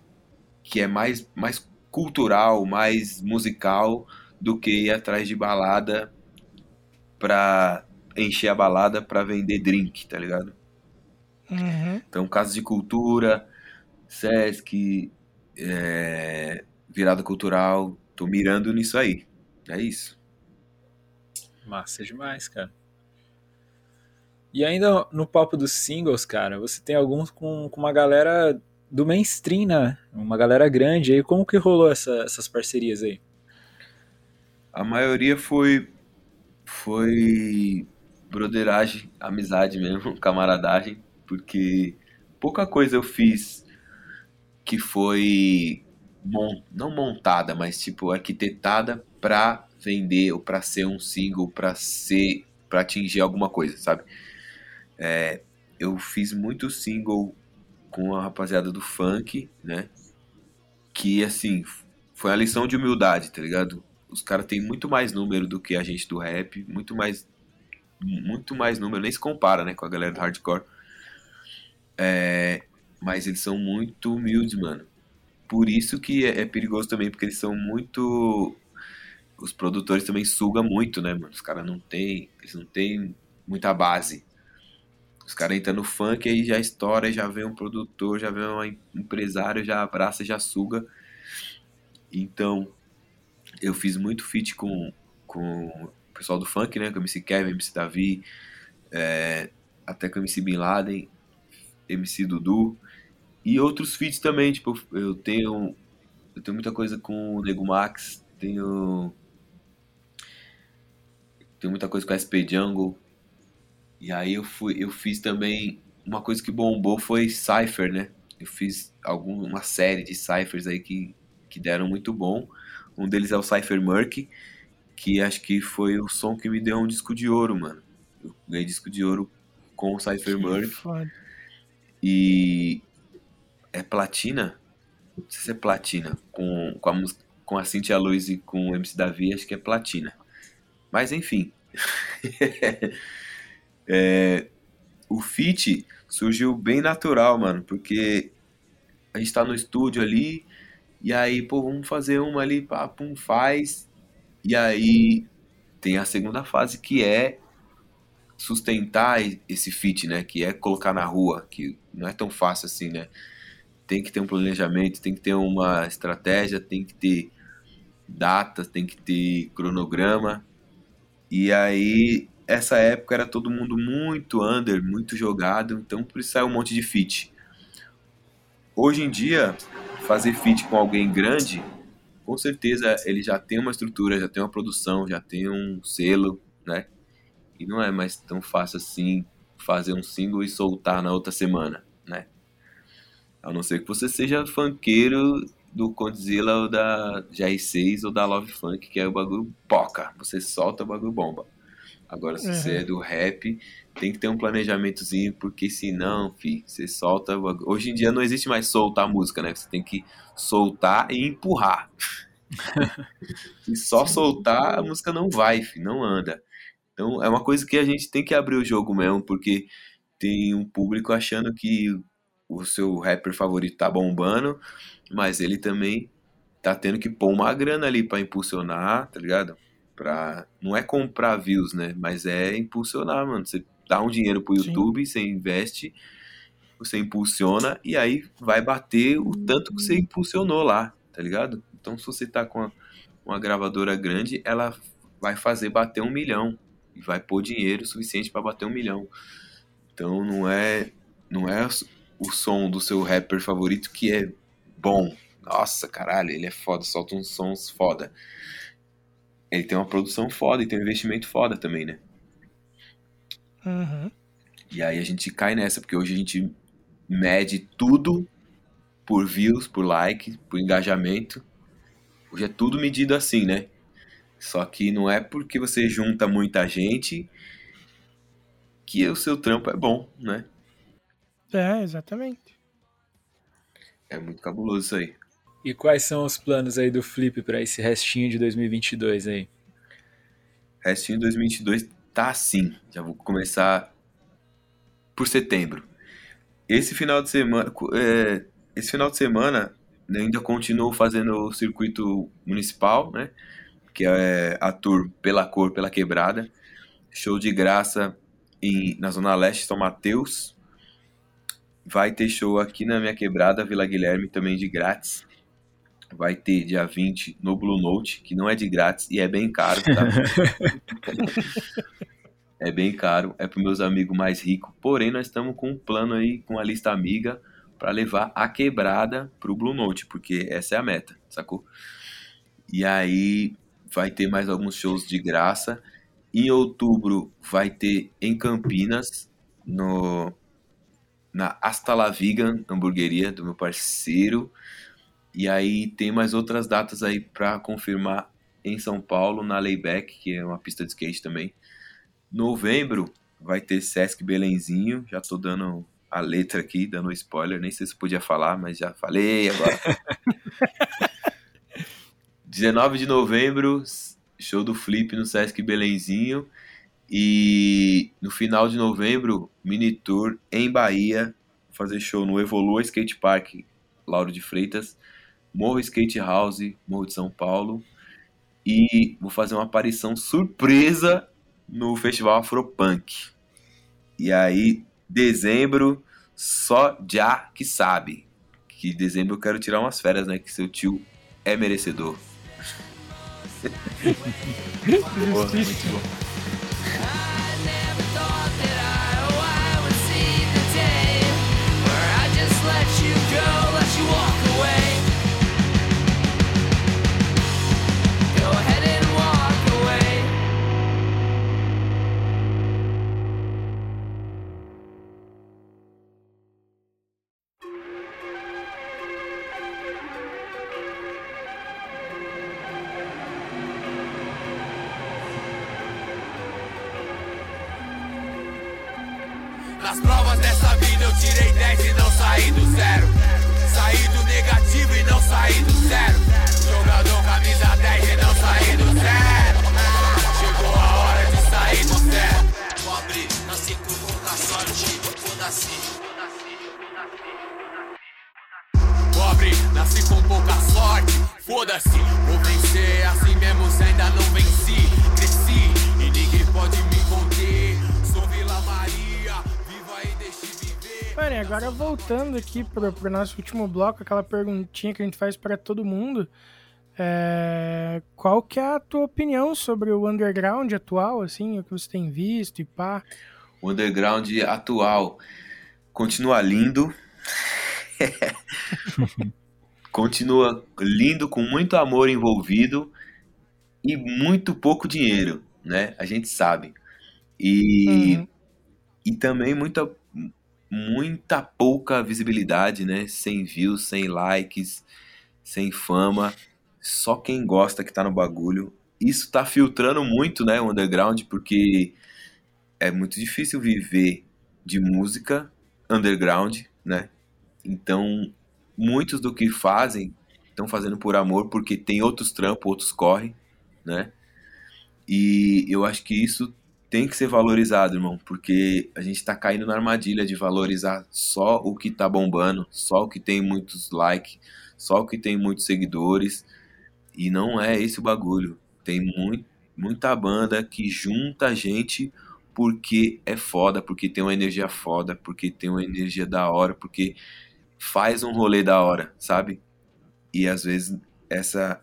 que é mais mais cultural, mais musical do que ir atrás de balada pra encher a balada pra vender drink, tá ligado? Uhum. Então, casa de cultura, Sesc, é, virada cultural, tô mirando nisso aí. É isso. Massa demais, cara. E ainda no papo dos singles, cara, você tem alguns com, com uma galera do mainstream, né? Uma galera grande aí. Como que rolou essa- essas parcerias aí? A maioria foi foi broderagem, amizade mesmo, [LAUGHS] camaradagem, porque pouca coisa eu fiz que foi não montada, mas tipo arquitetada pra vender ou pra ser um single, pra ser para atingir alguma coisa, sabe? É, eu fiz muito single com a rapaziada do funk, né? Que assim, foi a lição de humildade, tá ligado? Os caras têm muito mais número do que a gente do rap, muito mais muito mais número, nem se compara, né, com a galera do hardcore. É, mas eles são muito humildes, mano. Por isso que é, é perigoso também, porque eles são muito os produtores também sugam muito, né, mano? Os caras não tem, eles não têm muita base. Os caras entram no funk aí já estoura, já vem um produtor, já vem um em- empresário, já abraça, já suga. Então, eu fiz muito feat com, com o pessoal do funk, né? Com MC Kevin, MC Davi, é, até com MC Bin Laden, MC Dudu. E outros feats também, tipo, eu tenho, eu tenho muita coisa com o Nego Max, tenho, tenho muita coisa com a SP Jungle. E aí eu fui, eu fiz também uma coisa que bombou foi Cypher, né? Eu fiz algum, uma série de Cyphers aí que, que deram muito bom. Um deles é o Cypher Murky, que acho que foi o som que me deu um disco de ouro, mano. Eu ganhei disco de ouro com o Cypher. Foda. E é platina? Não sei se é platina. Com, com, a, música- com a Cintia Luz e com o MC Davi, acho que é platina. Mas enfim, [LAUGHS] é, o fit surgiu bem natural, mano, porque a gente tá no estúdio ali, e aí, pô, vamos fazer uma ali, pá, pum, faz. E aí tem a segunda fase que é sustentar esse fit, né? Que é colocar na rua, que não é tão fácil assim, né? Tem que ter um planejamento, tem que ter uma estratégia, tem que ter datas, tem que ter cronograma. E aí, essa época era todo mundo muito under, muito jogado, então por isso saiu um monte de fit. Hoje em dia, fazer fit com alguém grande, com certeza ele já tem uma estrutura, já tem uma produção, já tem um selo, né? E não é mais tão fácil assim fazer um single e soltar na outra semana? A não ser que você seja funkeiro do Condzilla ou da GR6 ou da Love Funk, que é o bagulho poca. Você solta o bagulho bomba. Agora, se uhum. você é do rap, tem que ter um planejamentozinho, porque senão, fi, você solta. Hoje em dia não existe mais soltar a música, né? Você tem que soltar e empurrar. [LAUGHS] e só soltar, a música não vai, fi, não anda. Então é uma coisa que a gente tem que abrir o jogo mesmo, porque tem um público achando que o seu rapper favorito tá bombando, mas ele também tá tendo que pôr uma grana ali para impulsionar, tá ligado? Pra, não é comprar views, né? Mas é impulsionar, mano. Você dá um dinheiro pro YouTube, Sim. você investe, você impulsiona e aí vai bater o tanto que você impulsionou lá, tá ligado? Então se você tá com uma gravadora grande, ela vai fazer bater um milhão e vai pôr dinheiro suficiente para bater um milhão. Então não é não é o som do seu rapper favorito que é bom. Nossa, caralho, ele é foda, solta uns sons foda. Ele tem uma produção foda e tem um investimento foda também, né? Uhum. E aí a gente cai nessa, porque hoje a gente mede tudo por views, por like, por engajamento. Hoje é tudo medido assim, né? Só que não é porque você junta muita gente que o seu trampo é bom, né? É, exatamente. É muito cabuloso isso aí. E quais são os planos aí do Flip para esse restinho de 2022 aí? Restinho de 2022 tá assim. Já vou começar por setembro. Esse final de semana, é, esse final de semana ainda continuo fazendo o circuito municipal, né? que é a tour Pela Cor, Pela Quebrada. Show de graça em, na Zona Leste, São Mateus. Vai ter show aqui na minha quebrada, Vila Guilherme, também de grátis. Vai ter dia 20 no Blue Note, que não é de grátis e é bem caro, tá? [LAUGHS] é bem caro, é para meus amigos mais ricos. Porém, nós estamos com um plano aí, com a lista amiga, para levar a quebrada pro Blue Note, porque essa é a meta, sacou? E aí, vai ter mais alguns shows de graça. Em outubro vai ter em Campinas, no na Hasta La Vegan, hamburgueria do meu parceiro. E aí tem mais outras datas aí para confirmar em São Paulo, na Layback, que é uma pista de skate também. Novembro vai ter Sesc Belenzinho, já tô dando a letra aqui, dando spoiler, nem sei se podia falar, mas já falei agora. [LAUGHS] 19 de novembro, show do Flip no Sesc Belenzinho. E no final de novembro, mini tour em Bahia, fazer show no Evolua Skate Park, Lauro de Freitas, Morro Skate House, Morro de São Paulo. E vou fazer uma aparição surpresa no Festival Afropunk. E aí, dezembro, só já que sabe. Que dezembro eu quero tirar umas férias, né? Que seu tio é merecedor. [LAUGHS] Muito bom. E agora voltando aqui pro, pro nosso último bloco, aquela perguntinha que a gente faz para todo mundo. É, qual que é a tua opinião sobre o underground atual, assim, o que você tem visto e pá? O underground atual continua lindo. [LAUGHS] continua lindo, com muito amor envolvido e muito pouco dinheiro, né? A gente sabe. E, Uhum. e também muita, muita pouca visibilidade, né? Sem views, sem likes, sem fama. Só quem gosta que tá no bagulho. Isso tá filtrando muito, né, o underground, porque é muito difícil viver de música underground, né? Então, muitos do que fazem estão fazendo por amor, porque tem outros trampos, outros corre, né? E eu acho que isso tem que ser valorizado, irmão, porque a gente tá caindo na armadilha de valorizar só o que tá bombando, só o que tem muitos likes, só o que tem muitos seguidores, e não é esse o bagulho. Tem muito, muita banda que junta gente porque é foda, porque tem uma energia foda, porque tem uma energia da hora, porque faz um rolê da hora, sabe? E às vezes essa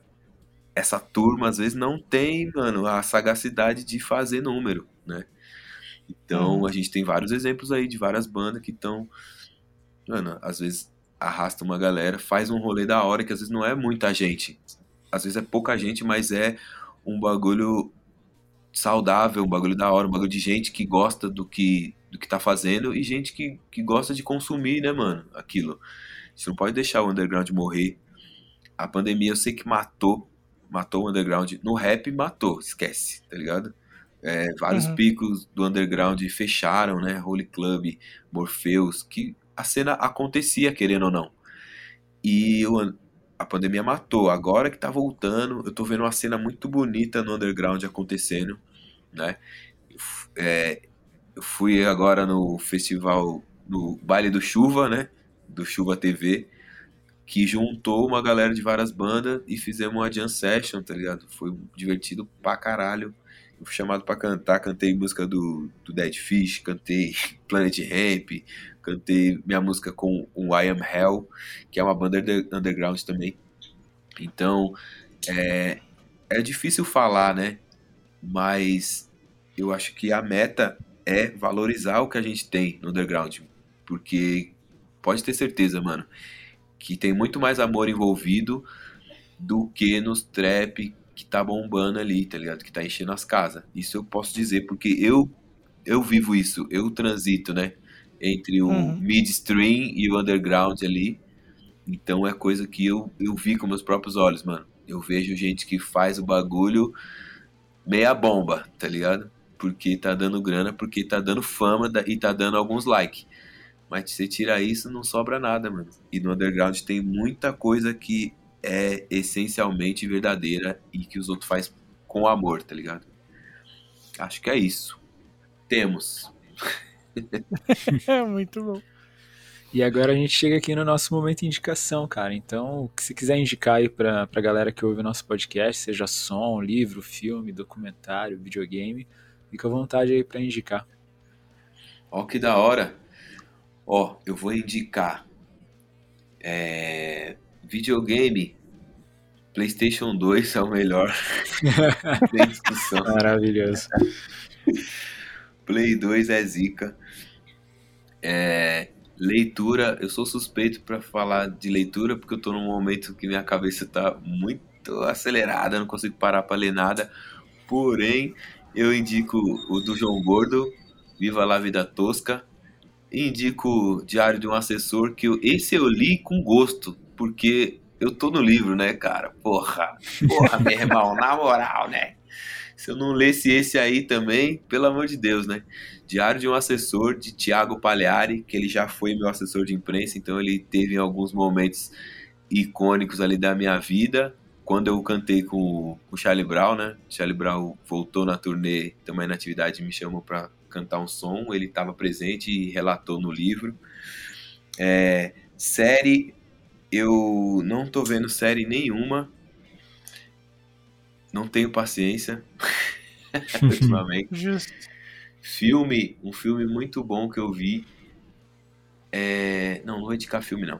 essa turma às vezes não tem, mano, a sagacidade de fazer número, né? Então a gente tem vários exemplos aí de várias bandas que estão, mano, às vezes arrasta uma galera, faz um rolê da hora que às vezes não é muita gente. Às vezes é pouca gente, mas é um bagulho saudável, um bagulho da hora, um bagulho de gente que gosta do que do que tá fazendo e gente que, que gosta de consumir, né, mano, aquilo. A gente não pode deixar o underground morrer. A pandemia eu sei que matou, matou o underground. No rap matou, esquece, tá ligado? É, vários Uhum. picos do underground fecharam, né? Holy Club, Morpheus, que a cena acontecia, querendo ou não. E o- a pandemia matou. Agora que tá voltando, eu tô vendo uma cena muito bonita no underground acontecendo, né? É, eu fui agora no festival, no Baile do Chuva, né? Do Chuva TV, que juntou uma galera de várias bandas e fizemos uma jam session, tá ligado? Foi divertido pra caralho. Fui chamado pra cantar, cantei música do, do Dead Fish, cantei [LAUGHS] Planet Ramp, cantei minha música com o I Am Hell, que é uma banda under- underground também. Então, é, é difícil falar, né? Mas eu acho que a meta é valorizar o que a gente tem no underground. Porque pode ter certeza, mano, que tem muito mais amor envolvido do que nos trap que tá bombando ali, tá ligado? Que tá enchendo as casas. Isso eu posso dizer, porque eu eu vivo isso, eu transito, né? Entre o Uhum. midstream e o underground ali. Então é coisa que eu, eu vi com meus próprios olhos, mano. Eu vejo gente que faz o bagulho meia bomba, tá ligado? Porque tá dando grana, porque tá dando fama e tá dando alguns likes. Mas se você tirar isso, não sobra nada, mano. E no underground tem muita coisa que é essencialmente verdadeira e que os outros faz com amor, tá ligado? Acho que é isso. Temos. É [LAUGHS] muito bom. E agora a gente chega aqui no nosso momento de indicação, cara. Então, o que você quiser indicar aí pra, pra galera que ouve o nosso podcast, seja som, livro, filme, documentário, videogame, fica à vontade aí pra indicar. Ó, que da hora. Ó, eu vou indicar é, videogame. PlayStation 2 é o melhor. [LAUGHS] Sem discussão. Maravilhoso. Play 2 é zica. É, leitura, eu sou suspeito pra falar de leitura porque eu tô num momento que minha cabeça tá muito acelerada, não consigo parar pra ler nada. Porém, eu indico o do João Gordo, Viva la Vida Tosca. Indico Diário de um Assessor, que eu- esse eu li com gosto, porque eu tô no livro, né, cara? Porra, porra, meu irmão, na moral, né? Se eu não lesse esse aí também, pelo amor de Deus, né? Diário de um Assessor, de Tiago Pagliari, que ele já foi meu assessor de imprensa, então ele teve alguns momentos icônicos ali da minha vida. quando eu cantei com, com o Charlie Brown, né? Charlie Brown voltou na turnê, também na atividade, me chamou para cantar um som. Ele estava presente e relatou no livro. É, série, eu não tô vendo série nenhuma. Não tenho paciência [LAUGHS] ultimamente. Justo. Filme, um filme muito bom que eu vi. É... Não, não vou indicar filme, não.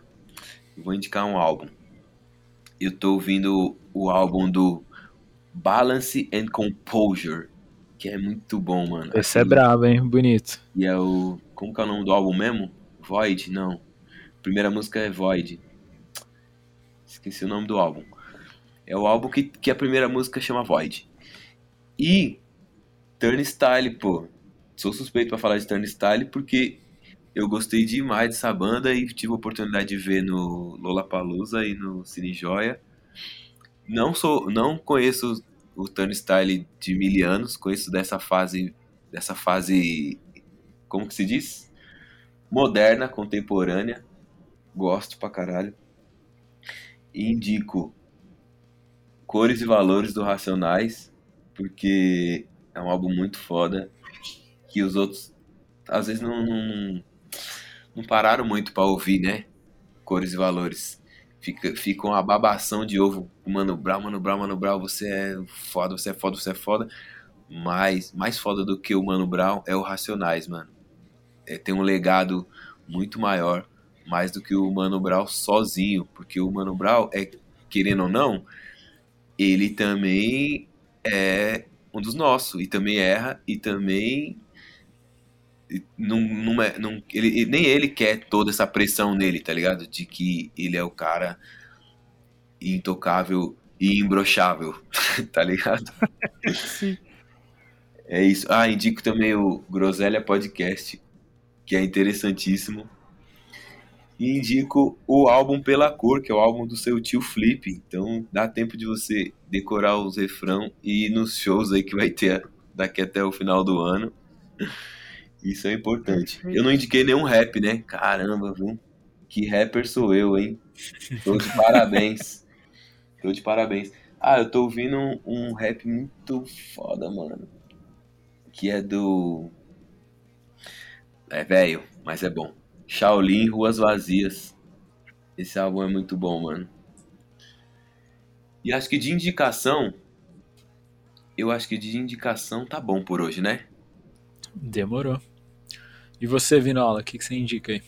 Eu vou indicar um álbum. Eu tô ouvindo o álbum do Balance and Composure, que é muito bom, mano. Esse é brabo, hein? Bonito. E é o. Como que é o nome do álbum mesmo? Void? Não. A primeira música é Void. Esqueci o nome do álbum. É o álbum que, que a primeira música chama Void. E Turnstile, pô. Sou suspeito pra falar de Turnstile porque eu gostei demais dessa banda e tive a oportunidade de ver no Lollapalooza e no Cine Joia. Não sou, não conheço o Turnstile de mil anos, conheço dessa fase, dessa fase, como que se diz? Moderna, contemporânea. Gosto pra caralho. Indico Cores e Valores do Racionais, porque é um álbum muito foda que os outros às vezes não, não, não pararam muito para ouvir, né? Cores e Valores. Fica, fica uma babação de ovo. Mano Brown, Mano Brown, Mano Brown, você é foda, você é foda, você é foda. Mas mais foda do que o Mano Brown é o Racionais, mano. É, tem um legado muito maior, mais do que o Mano Brown sozinho. Porque o Mano Brown, é, querendo ou não, ele também é um dos nossos. E também erra, e também não, não é, não, ele, nem ele quer toda essa pressão nele, tá ligado? De que ele é o cara intocável e imbrochável, [LAUGHS] tá ligado? [LAUGHS] Sim. É isso. Ah, indico também o Groselha Podcast, que é interessantíssimo. E indico o álbum Pela Cor, que é o álbum do seu tio Flip. Então dá tempo de você decorar os refrão e ir nos shows aí que vai ter daqui até o final do ano. [LAUGHS] Isso é importante. Eu não indiquei nenhum rap, né? Caramba, viu? Que rapper sou eu, hein? Tô de parabéns. [LAUGHS] Tô de parabéns. Ah, eu tô ouvindo um, um rap muito foda, mano. Que é do. É velho, mas é bom. Shaolin Ruas Vazias. Esse álbum é muito bom, mano. E acho que de indicação. Eu acho que de indicação tá bom por hoje, né? Demorou. E você, Vinola, o que, que você indica aí?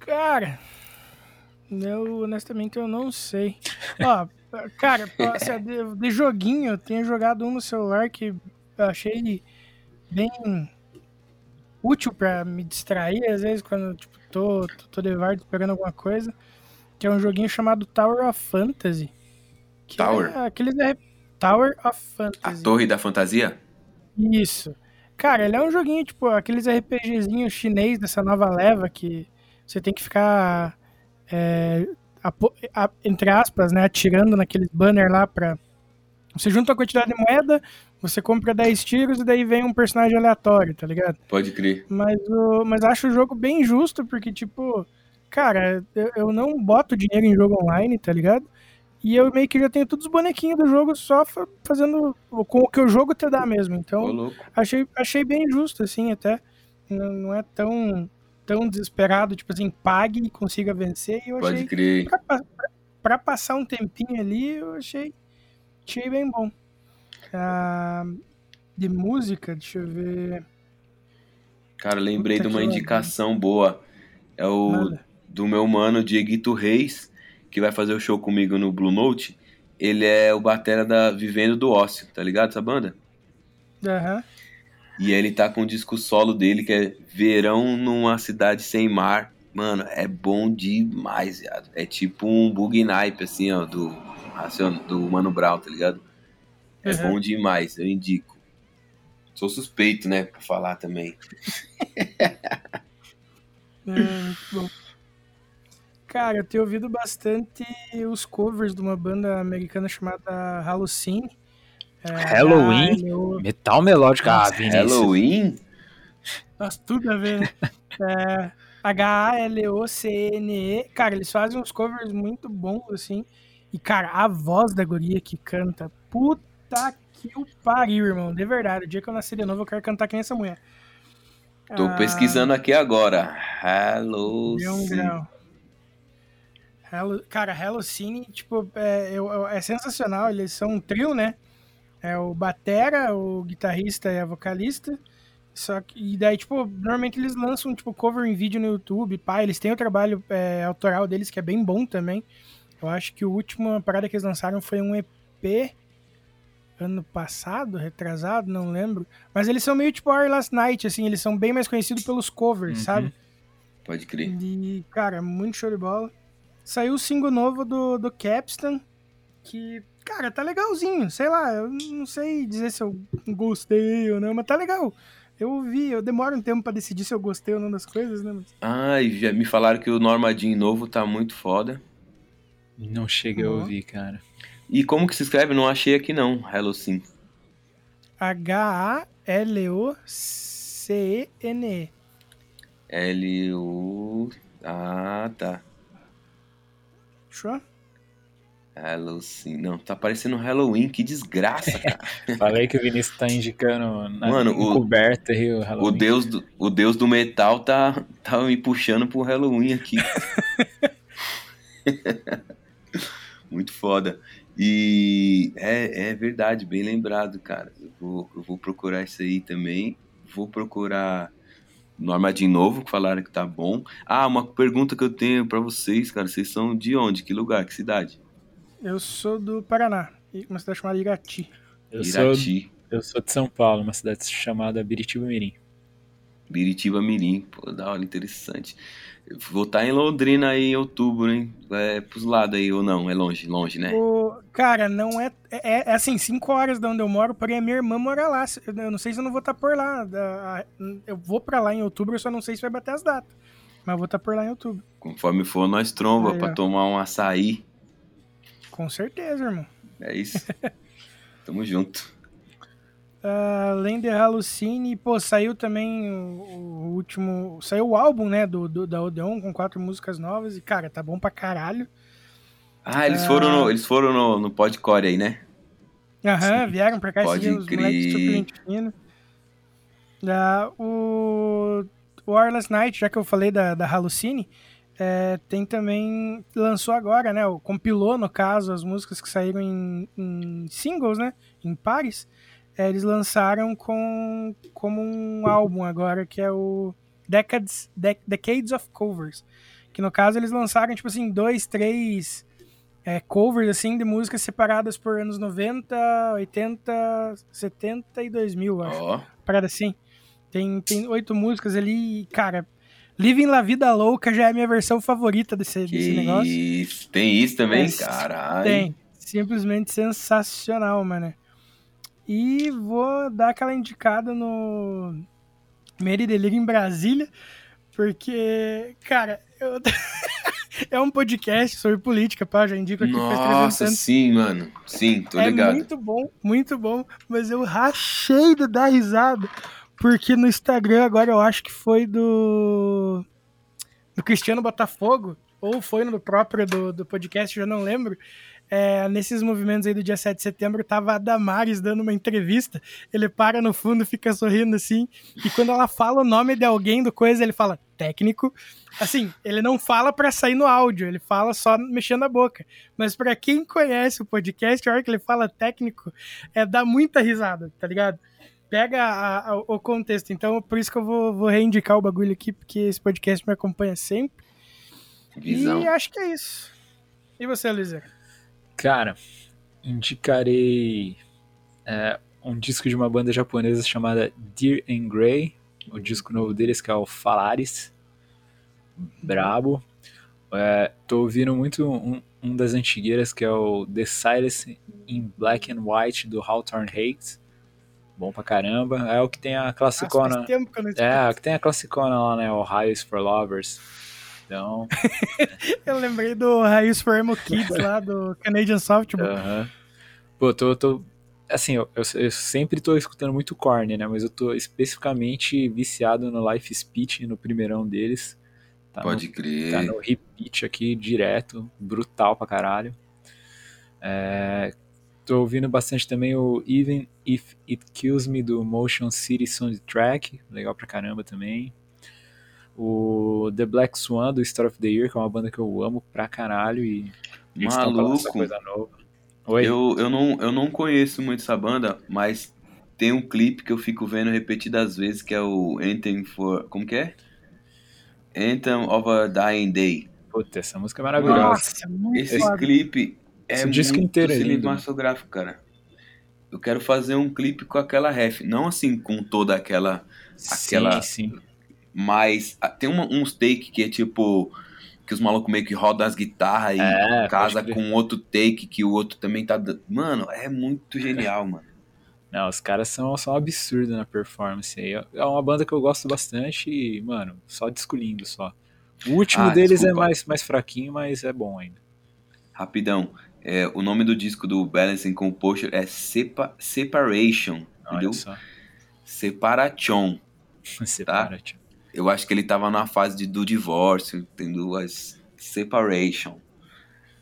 Cara, eu honestamente eu não sei. Ó, [LAUGHS] cara, de, de, joguinho, eu tenho jogado um no celular que eu achei bem útil para me distrair, às vezes, quando tipo, tô, tô, tô de vardo esperando alguma coisa. Que é um joguinho chamado Tower of Fantasy. Tower? É aqueles é Tower of Fantasy. A Torre da Fantasia? Isso. Cara, ele é um joguinho, tipo, aqueles RPGzinhos chinês dessa nova leva que você tem que ficar, é, a, a, entre aspas, né, atirando naqueles banner lá pra... Você junta a quantidade de moeda, você compra 10 tiros e daí vem um personagem aleatório, tá ligado? Pode crer. Mas, o, mas acho o jogo bem justo, porque, tipo, cara, eu, eu não boto dinheiro em jogo online, tá ligado? E eu meio que já tenho todos os bonequinhos do jogo só fazendo com o que o jogo te dá mesmo. Então, achei, achei bem justo, assim, até. Não, não, é tão, tão desesperado, tipo assim, pague e consiga vencer. E eu Pode achei. crer. Pra, pra, pra, passar um tempinho ali, eu achei, achei bem bom. Ah, de música, deixa eu ver. Cara, lembrei Puta de uma indicação boa. É o do meu mano Dieguito Reis que vai fazer o show comigo no Blue Note, ele é o batera da Vivendo do Ócio, tá ligado essa banda? Aham. Uhum. E ele tá com o disco solo dele, que é Verão numa Cidade Sem Mar. Mano, é bom demais, viado. É tipo um bug naipe, assim, ó, do, do Mano Brown, tá ligado? É uhum. bom demais, eu indico. Sou suspeito, né, pra falar também. [LAUGHS] é, bom. Cara, eu tenho ouvido bastante os covers de uma banda americana chamada Halloween. É, Halloween? Metal melódico. Ah, Vinícius. Halloween? Nossa, tudo a ver. Né? [LAUGHS] é, H-A-L-O-C-N-E. Cara, eles fazem uns covers muito bons, assim. E, cara, a voz da guria que canta, puta que o pariu, irmão. De verdade, o dia que eu nascer de novo, eu quero cantar quem é essa mulher. Tô Ah, pesquisando aqui agora. Hello. Hello, cara, Hello Cine, tipo, é, é sensacional. Eles são um trio, né? É o Batera, o guitarrista e a vocalista. Só que, e daí, tipo, normalmente eles lançam, tipo, cover em vídeo no YouTube, pá. Eles têm o trabalho é, autoral deles, que é bem bom também. Eu acho que o último parada que eles lançaram foi um EP ano passado, retrasado, não lembro. Mas eles são meio tipo Our Last Night, assim, eles são bem mais conhecidos pelos covers, Uhum. sabe? Pode crer. E, cara, muito show de bola. Saiu o single novo do, do Capstan, que, cara, tá legalzinho. Sei lá, eu não sei dizer se eu gostei ou não, mas tá legal. Eu ouvi, eu demoro um tempo pra decidir se eu gostei ou não das coisas, né? Mas... Ai, já me falaram que o Normadinho novo tá muito foda. Não cheguei a Ó. ouvir, cara. E como que se escreve? Não achei aqui não. Hello Sim. H-A-L-O-C-E-N-E. L-U... Ah, tá. Fechou? Hello Sim. Não, tá parecendo Halloween. Que desgraça, [LAUGHS] cara. Falei que o Vinícius tá indicando na Mano, o- encoberta aí o o, Halloween. deus do, o deus do metal tá, tá me puxando pro Halloween aqui. [LAUGHS] Muito foda. E é, é verdade, bem lembrado, cara. Eu vou, eu vou procurar isso aí também. Vou procurar Norma de novo, que falaram que tá bom. Ah, uma pergunta que eu tenho pra vocês, cara. Vocês são de onde? Que lugar? Que cidade? Eu sou do Paraná, e uma cidade chamada Irati. Eu sou, Irati, eu sou de São Paulo, uma cidade chamada Biritiba Mirim. Biritiba Mirim. Pô, da hora, interessante. Vou estar em Londrina aí em outubro, hein? É pros lados aí, ou não? É longe, longe, né? O, cara, não é, é. É assim, 5 horas de onde eu moro, porém a minha irmã mora lá. Eu não sei se eu não vou estar por lá. Eu vou pra lá em outubro, eu só não sei se vai bater as datas. Mas vou estar por lá em outubro. Conforme for, nós tromba pra ó. tomar um açaí. Com certeza, irmão. É isso. [LAUGHS] Tamo junto. Ah, Além de Hallucine, pô, saiu também o, o último. Saiu o álbum, né, do, do- da Odeon com quatro músicas novas. E, cara, tá bom pra caralho. Ah, eles foram no, eles foram no, no podcore aí, né? Aham, vieram pra cá Pode os moleques super gente fina. Ah, o, o Wireless Night, já que eu falei da, da Hallucine, é, tem também. Lançou agora, né? Compilou, no caso, as músicas que saíram em, em singles, né? Em pares. É, eles lançaram com, como um álbum agora, que é o Decades, Dec- Decades of Covers. Que no caso eles lançaram, tipo assim, dois, três é, covers assim de músicas separadas por anos 90, 80, 70 e 2000, eu acho. Ó, Parada assim. Tem, tem oito músicas ali e, cara, Living La Vida Louca já é a minha versão favorita desse, que desse negócio. isso. Tem isso também? Mas Caralho. Tem. Simplesmente sensacional, mano. E vou dar aquela indicada no Delírio em Brasília, porque, cara, eu- [LAUGHS] é um podcast sobre política, pá, já indico aqui faz 300 Nossa, sim, mano. Sim, tô É ligado. muito bom, muito bom, mas eu rachei de dar risada, porque no Instagram agora eu acho que foi do do Cristiano Botafogo, ou foi no próprio do, do podcast, já não lembro. É, nesses movimentos aí do dia 7 de setembro, tava a Damares dando uma entrevista. Ele para no fundo, fica sorrindo assim. E quando ela fala o nome de alguém do coisa, ele fala técnico. Assim, ele não fala pra sair no áudio, ele fala só mexendo a boca. Mas pra quem conhece o podcast, a hora que ele fala técnico, é dá muita risada, tá ligado? Pega a- a- o contexto. Então, por isso que eu vou, vou reindicar o bagulho aqui, porque esse podcast me acompanha sempre. Visão. E acho que é isso. E você, Luísa? Cara, indicarei é, um disco de uma banda japonesa chamada Dear and Grey, o disco novo deles que é o Falaris, brabo. É, tô ouvindo muito um, um das antigueiras que é o The Silence in Black and White do Hawthorne Heights, bom pra caramba. É o que tem a Nossa, classicona, faz tempo que eu não escuto. é, o que tem a classicona lá, né, Ohio is for Lovers. Então, [LAUGHS] Eu lembrei do Raiz for Emo Kids lá, do Canadian Softball. Aham. Pô, tô, tô. Assim, eu, eu, eu sempre tô escutando muito Korn, né? Mas eu tô especificamente viciado no Life Speech, no primeirão deles. Tá Pode no, crer. tá no repeat aqui direto, brutal pra caralho. É, tô ouvindo bastante também o Even If It Kills Me do Motion City Soundtrack, legal pra caramba também. O The Black Swan do Story of the Year, que é uma banda que eu amo pra caralho e eles lançar Maluco. coisa nova. Oi? Eu, eu, não, eu não conheço muito essa banda, mas tem um clipe que eu fico vendo repetidas vezes, que é o Anthem for... Como que é? Anthem of a Dying Day. Puta, essa música é maravilhosa. Nossa, muito Esse foda. clipe é Esse muito disco inteiro é lindo. cinematográfico, cara. Eu quero fazer um clipe com aquela ref. Não assim com toda aquela... aquela- Sim, sim. Mas ah, tem uma- uns take que é tipo... Que os malucos meio que rodam as guitarras e É, casa com outro take que o outro também tá... dando. Mano, é muito [LAUGHS] genial, mano. Não, os caras são, são absurdos na performance aí. É uma banda que eu gosto bastante e, mano, só disco lindo só. O último Ah, deles desculpa. é mais, mais fraquinho, mas é bom ainda. Rapidão. É, o nome do disco do Balancing Composure é Sepa Separation, entendeu? Olha só. Separation. [LAUGHS] Separa, tio. Eu acho que ele tava na fase de, do divórcio, entendeu? As Separation.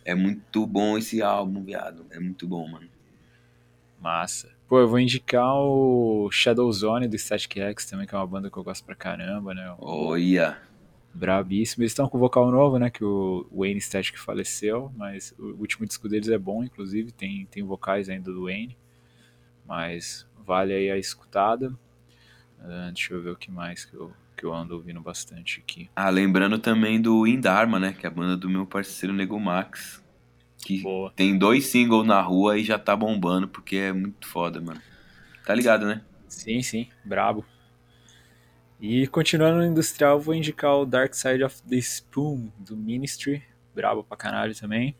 É muito bom esse álbum, viado. É muito bom, mano. Massa. Pô, eu vou indicar o Shadow Zone do Static X também, que é uma banda que eu gosto pra caramba, né? Olha. Brabíssimo. Eles estão com vocal novo, né? Que o Wayne Static faleceu, mas o último disco deles é bom, inclusive. Tem, tem vocais ainda do Wayne. Mas vale aí a escutada. Ah, deixa eu ver o que mais que eu, que eu ando ouvindo bastante aqui. Ah, lembrando também do Indharma, né? Que é a banda do meu parceiro Nego Max. Que Boa. tem dois singles na rua e já tá bombando, porque é muito foda, mano. Tá ligado, né? Sim, sim, brabo. E continuando no industrial, vou indicar o Dark Side of the Spoon do Ministry, brabo pra caralho também.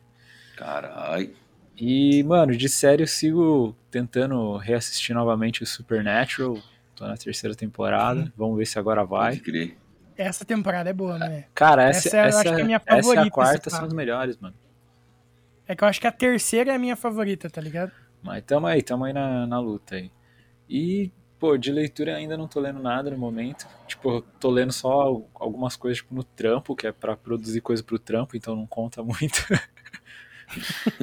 Carai. E, mano, de série eu sigo tentando reassistir novamente o Supernatural. Tô na terceira temporada, vamos ver se agora vai. Essa temporada é boa, né? Cara, essa, Essa é- eu essa, acho que é a minha essa e favorita, a quarta esse são as melhores, mano. É que eu acho que a terceira é a minha favorita, tá ligado? Mas tamo aí, tamo aí na, na luta aí. E, pô, de leitura ainda não tô lendo nada no momento. Tipo, tô lendo só algumas coisas tipo, no trampo, que é pra produzir coisa pro trampo, então não conta muito. [LAUGHS]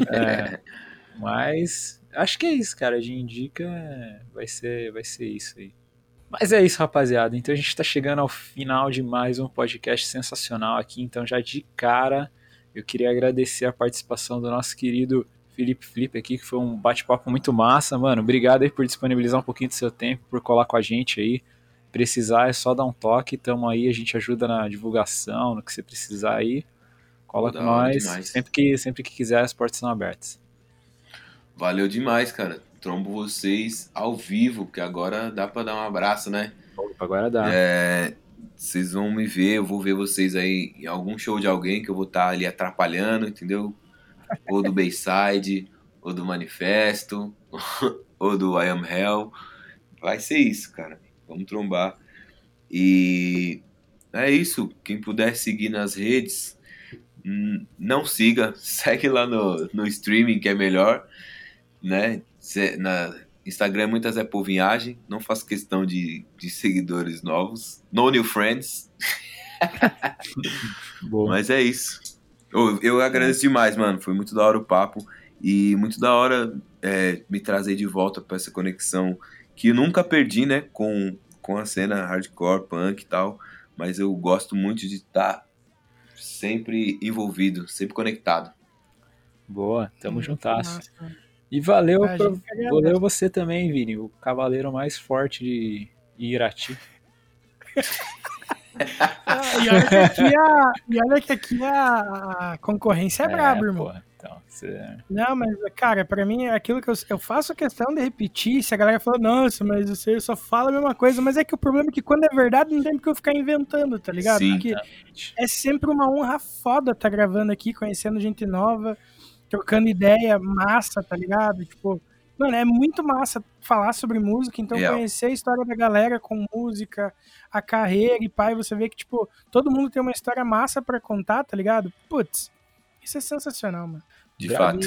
É, [LAUGHS] mas acho que é isso, cara. De indica é, vai ser, vai ser isso aí. Mas é isso, rapaziada. Então a gente tá chegando ao final de mais um podcast sensacional aqui. Então já de cara eu queria agradecer a participação do nosso querido Felipe Flip aqui, que foi um bate-papo muito massa, mano. Obrigado aí por disponibilizar um pouquinho do seu tempo, por colar com a gente aí. Precisar é só dar um toque, tamo aí, a gente ajuda na divulgação, no que você precisar aí. Cola com nós. demais. Sempre que, sempre que quiser, as portas são abertas. Valeu demais, cara. Trombo vocês ao vivo, que agora dá pra dar um abraço, né? Agora dá. É, vocês vão me ver, eu vou ver vocês aí em algum show de alguém que eu vou estar ali atrapalhando, entendeu? Ou do Bayside, ou do Manifesto, [LAUGHS] ou do I Am Hell. Vai ser isso, cara. Vamos trombar. E é isso. Quem puder seguir nas redes, hum, não siga. [LAUGHS] Segue lá no, no streaming, que é melhor. Né? Cê- Na Instagram, muitas é por viagem. Não faço questão de, de seguidores novos. No new friends. [LAUGHS] Mas é isso. Eu, eu agradeço demais, mano. Foi muito da hora o papo. E muito da hora é, me trazer de volta pra essa conexão que eu nunca perdi, né? Com, com a cena hardcore, punk e tal. Mas eu gosto muito de estar sempre envolvido, sempre conectado. Boa, tamo mano. E valeu, pra- que valeu você também, Vini, o cavaleiro mais forte de Irati. Ah, e olha que aqui a, e olha que aqui a, concorrência é, braba, irmão. porra, então, você... Não, mas, cara, pra mim é aquilo que eu, eu faço questão de repetir. Se a galera fala, nossa, mas você só fala a mesma coisa. Mas é que o problema é que quando é verdade, não tem porque eu ficar inventando, tá ligado? Sim. Porque é sempre uma honra foda tá gravando aqui, conhecendo gente nova, trocando ideia massa, tá ligado? Tipo, mano, é muito massa falar sobre música, então Real. conhecer a história da galera com música, a carreira e pai, você vê que, tipo, todo mundo tem uma história massa pra contar, tá ligado? Putz, isso é sensacional, mano. De fato.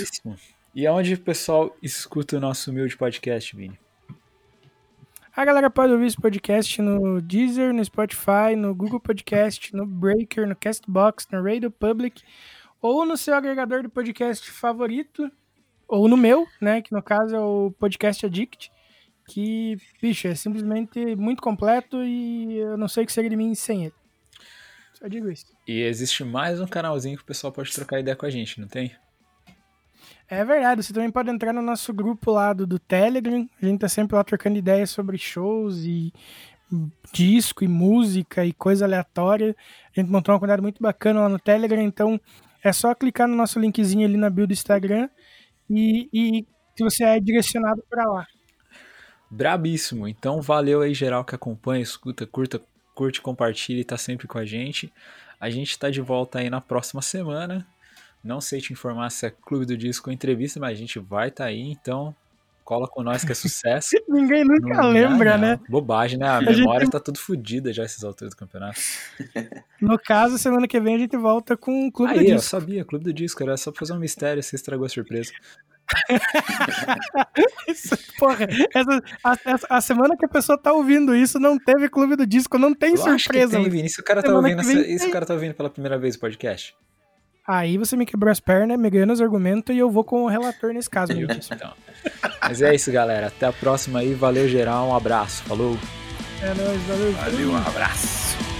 E aonde o pessoal escuta o nosso humilde podcast, Vini? A galera pode ouvir esse podcast no Deezer, no Spotify, no Google Podcast, no Breaker, no Castbox, no Radio Public ou no seu agregador de podcast favorito. ou no meu, né, que no caso é o Podcast Addict, que, bicho, é simplesmente muito completo e eu não sei o que seria de mim sem ele. Só digo isso. E existe mais um canalzinho que o pessoal pode trocar ideia com a gente, não tem? É verdade, você também pode entrar no nosso grupo lá do, do Telegram. A gente tá sempre lá trocando ideias sobre shows e disco e música e coisa aleatória. A gente montou uma comunidade muito bacana lá no Telegram, então é só clicar no nosso linkzinho ali na bio do Instagram e, e você é direcionado para lá. Brabíssimo. Então valeu aí geral que acompanha, escuta, curta, curte, compartilha e tá sempre com a gente. A gente tá de volta aí na próxima semana. Não sei te informar se é Clube do Disco ou entrevista, mas a gente vai estar tá aí, então cola com nós que é sucesso. [LAUGHS] Ninguém nunca não, lembra, não, né? Bobagem, né? A, a memória gente... tá tudo fodida já essas alturas do campeonato. [LAUGHS] No caso, semana que vem a gente volta com o Clube aí, do Disco. eu sabia, Clube do Disco, era só fazer um mistério, você estragou a surpresa. [LAUGHS] isso, porra, essa, a, a, semana que a pessoa tá ouvindo isso não teve Clube do Disco, não tem eu surpresa. tem, Vini. O cara tá ouvindo, essa, isso o cara tá ouvindo pela primeira vez o podcast. Aí você me quebrou as pernas, me ganhou nos argumentos e eu vou com o relator nesse caso, então. Mas é isso, galera. Até a próxima aí. Valeu, geral. Um abraço. Falou. É nóis, valeu. Valeu, um abraço.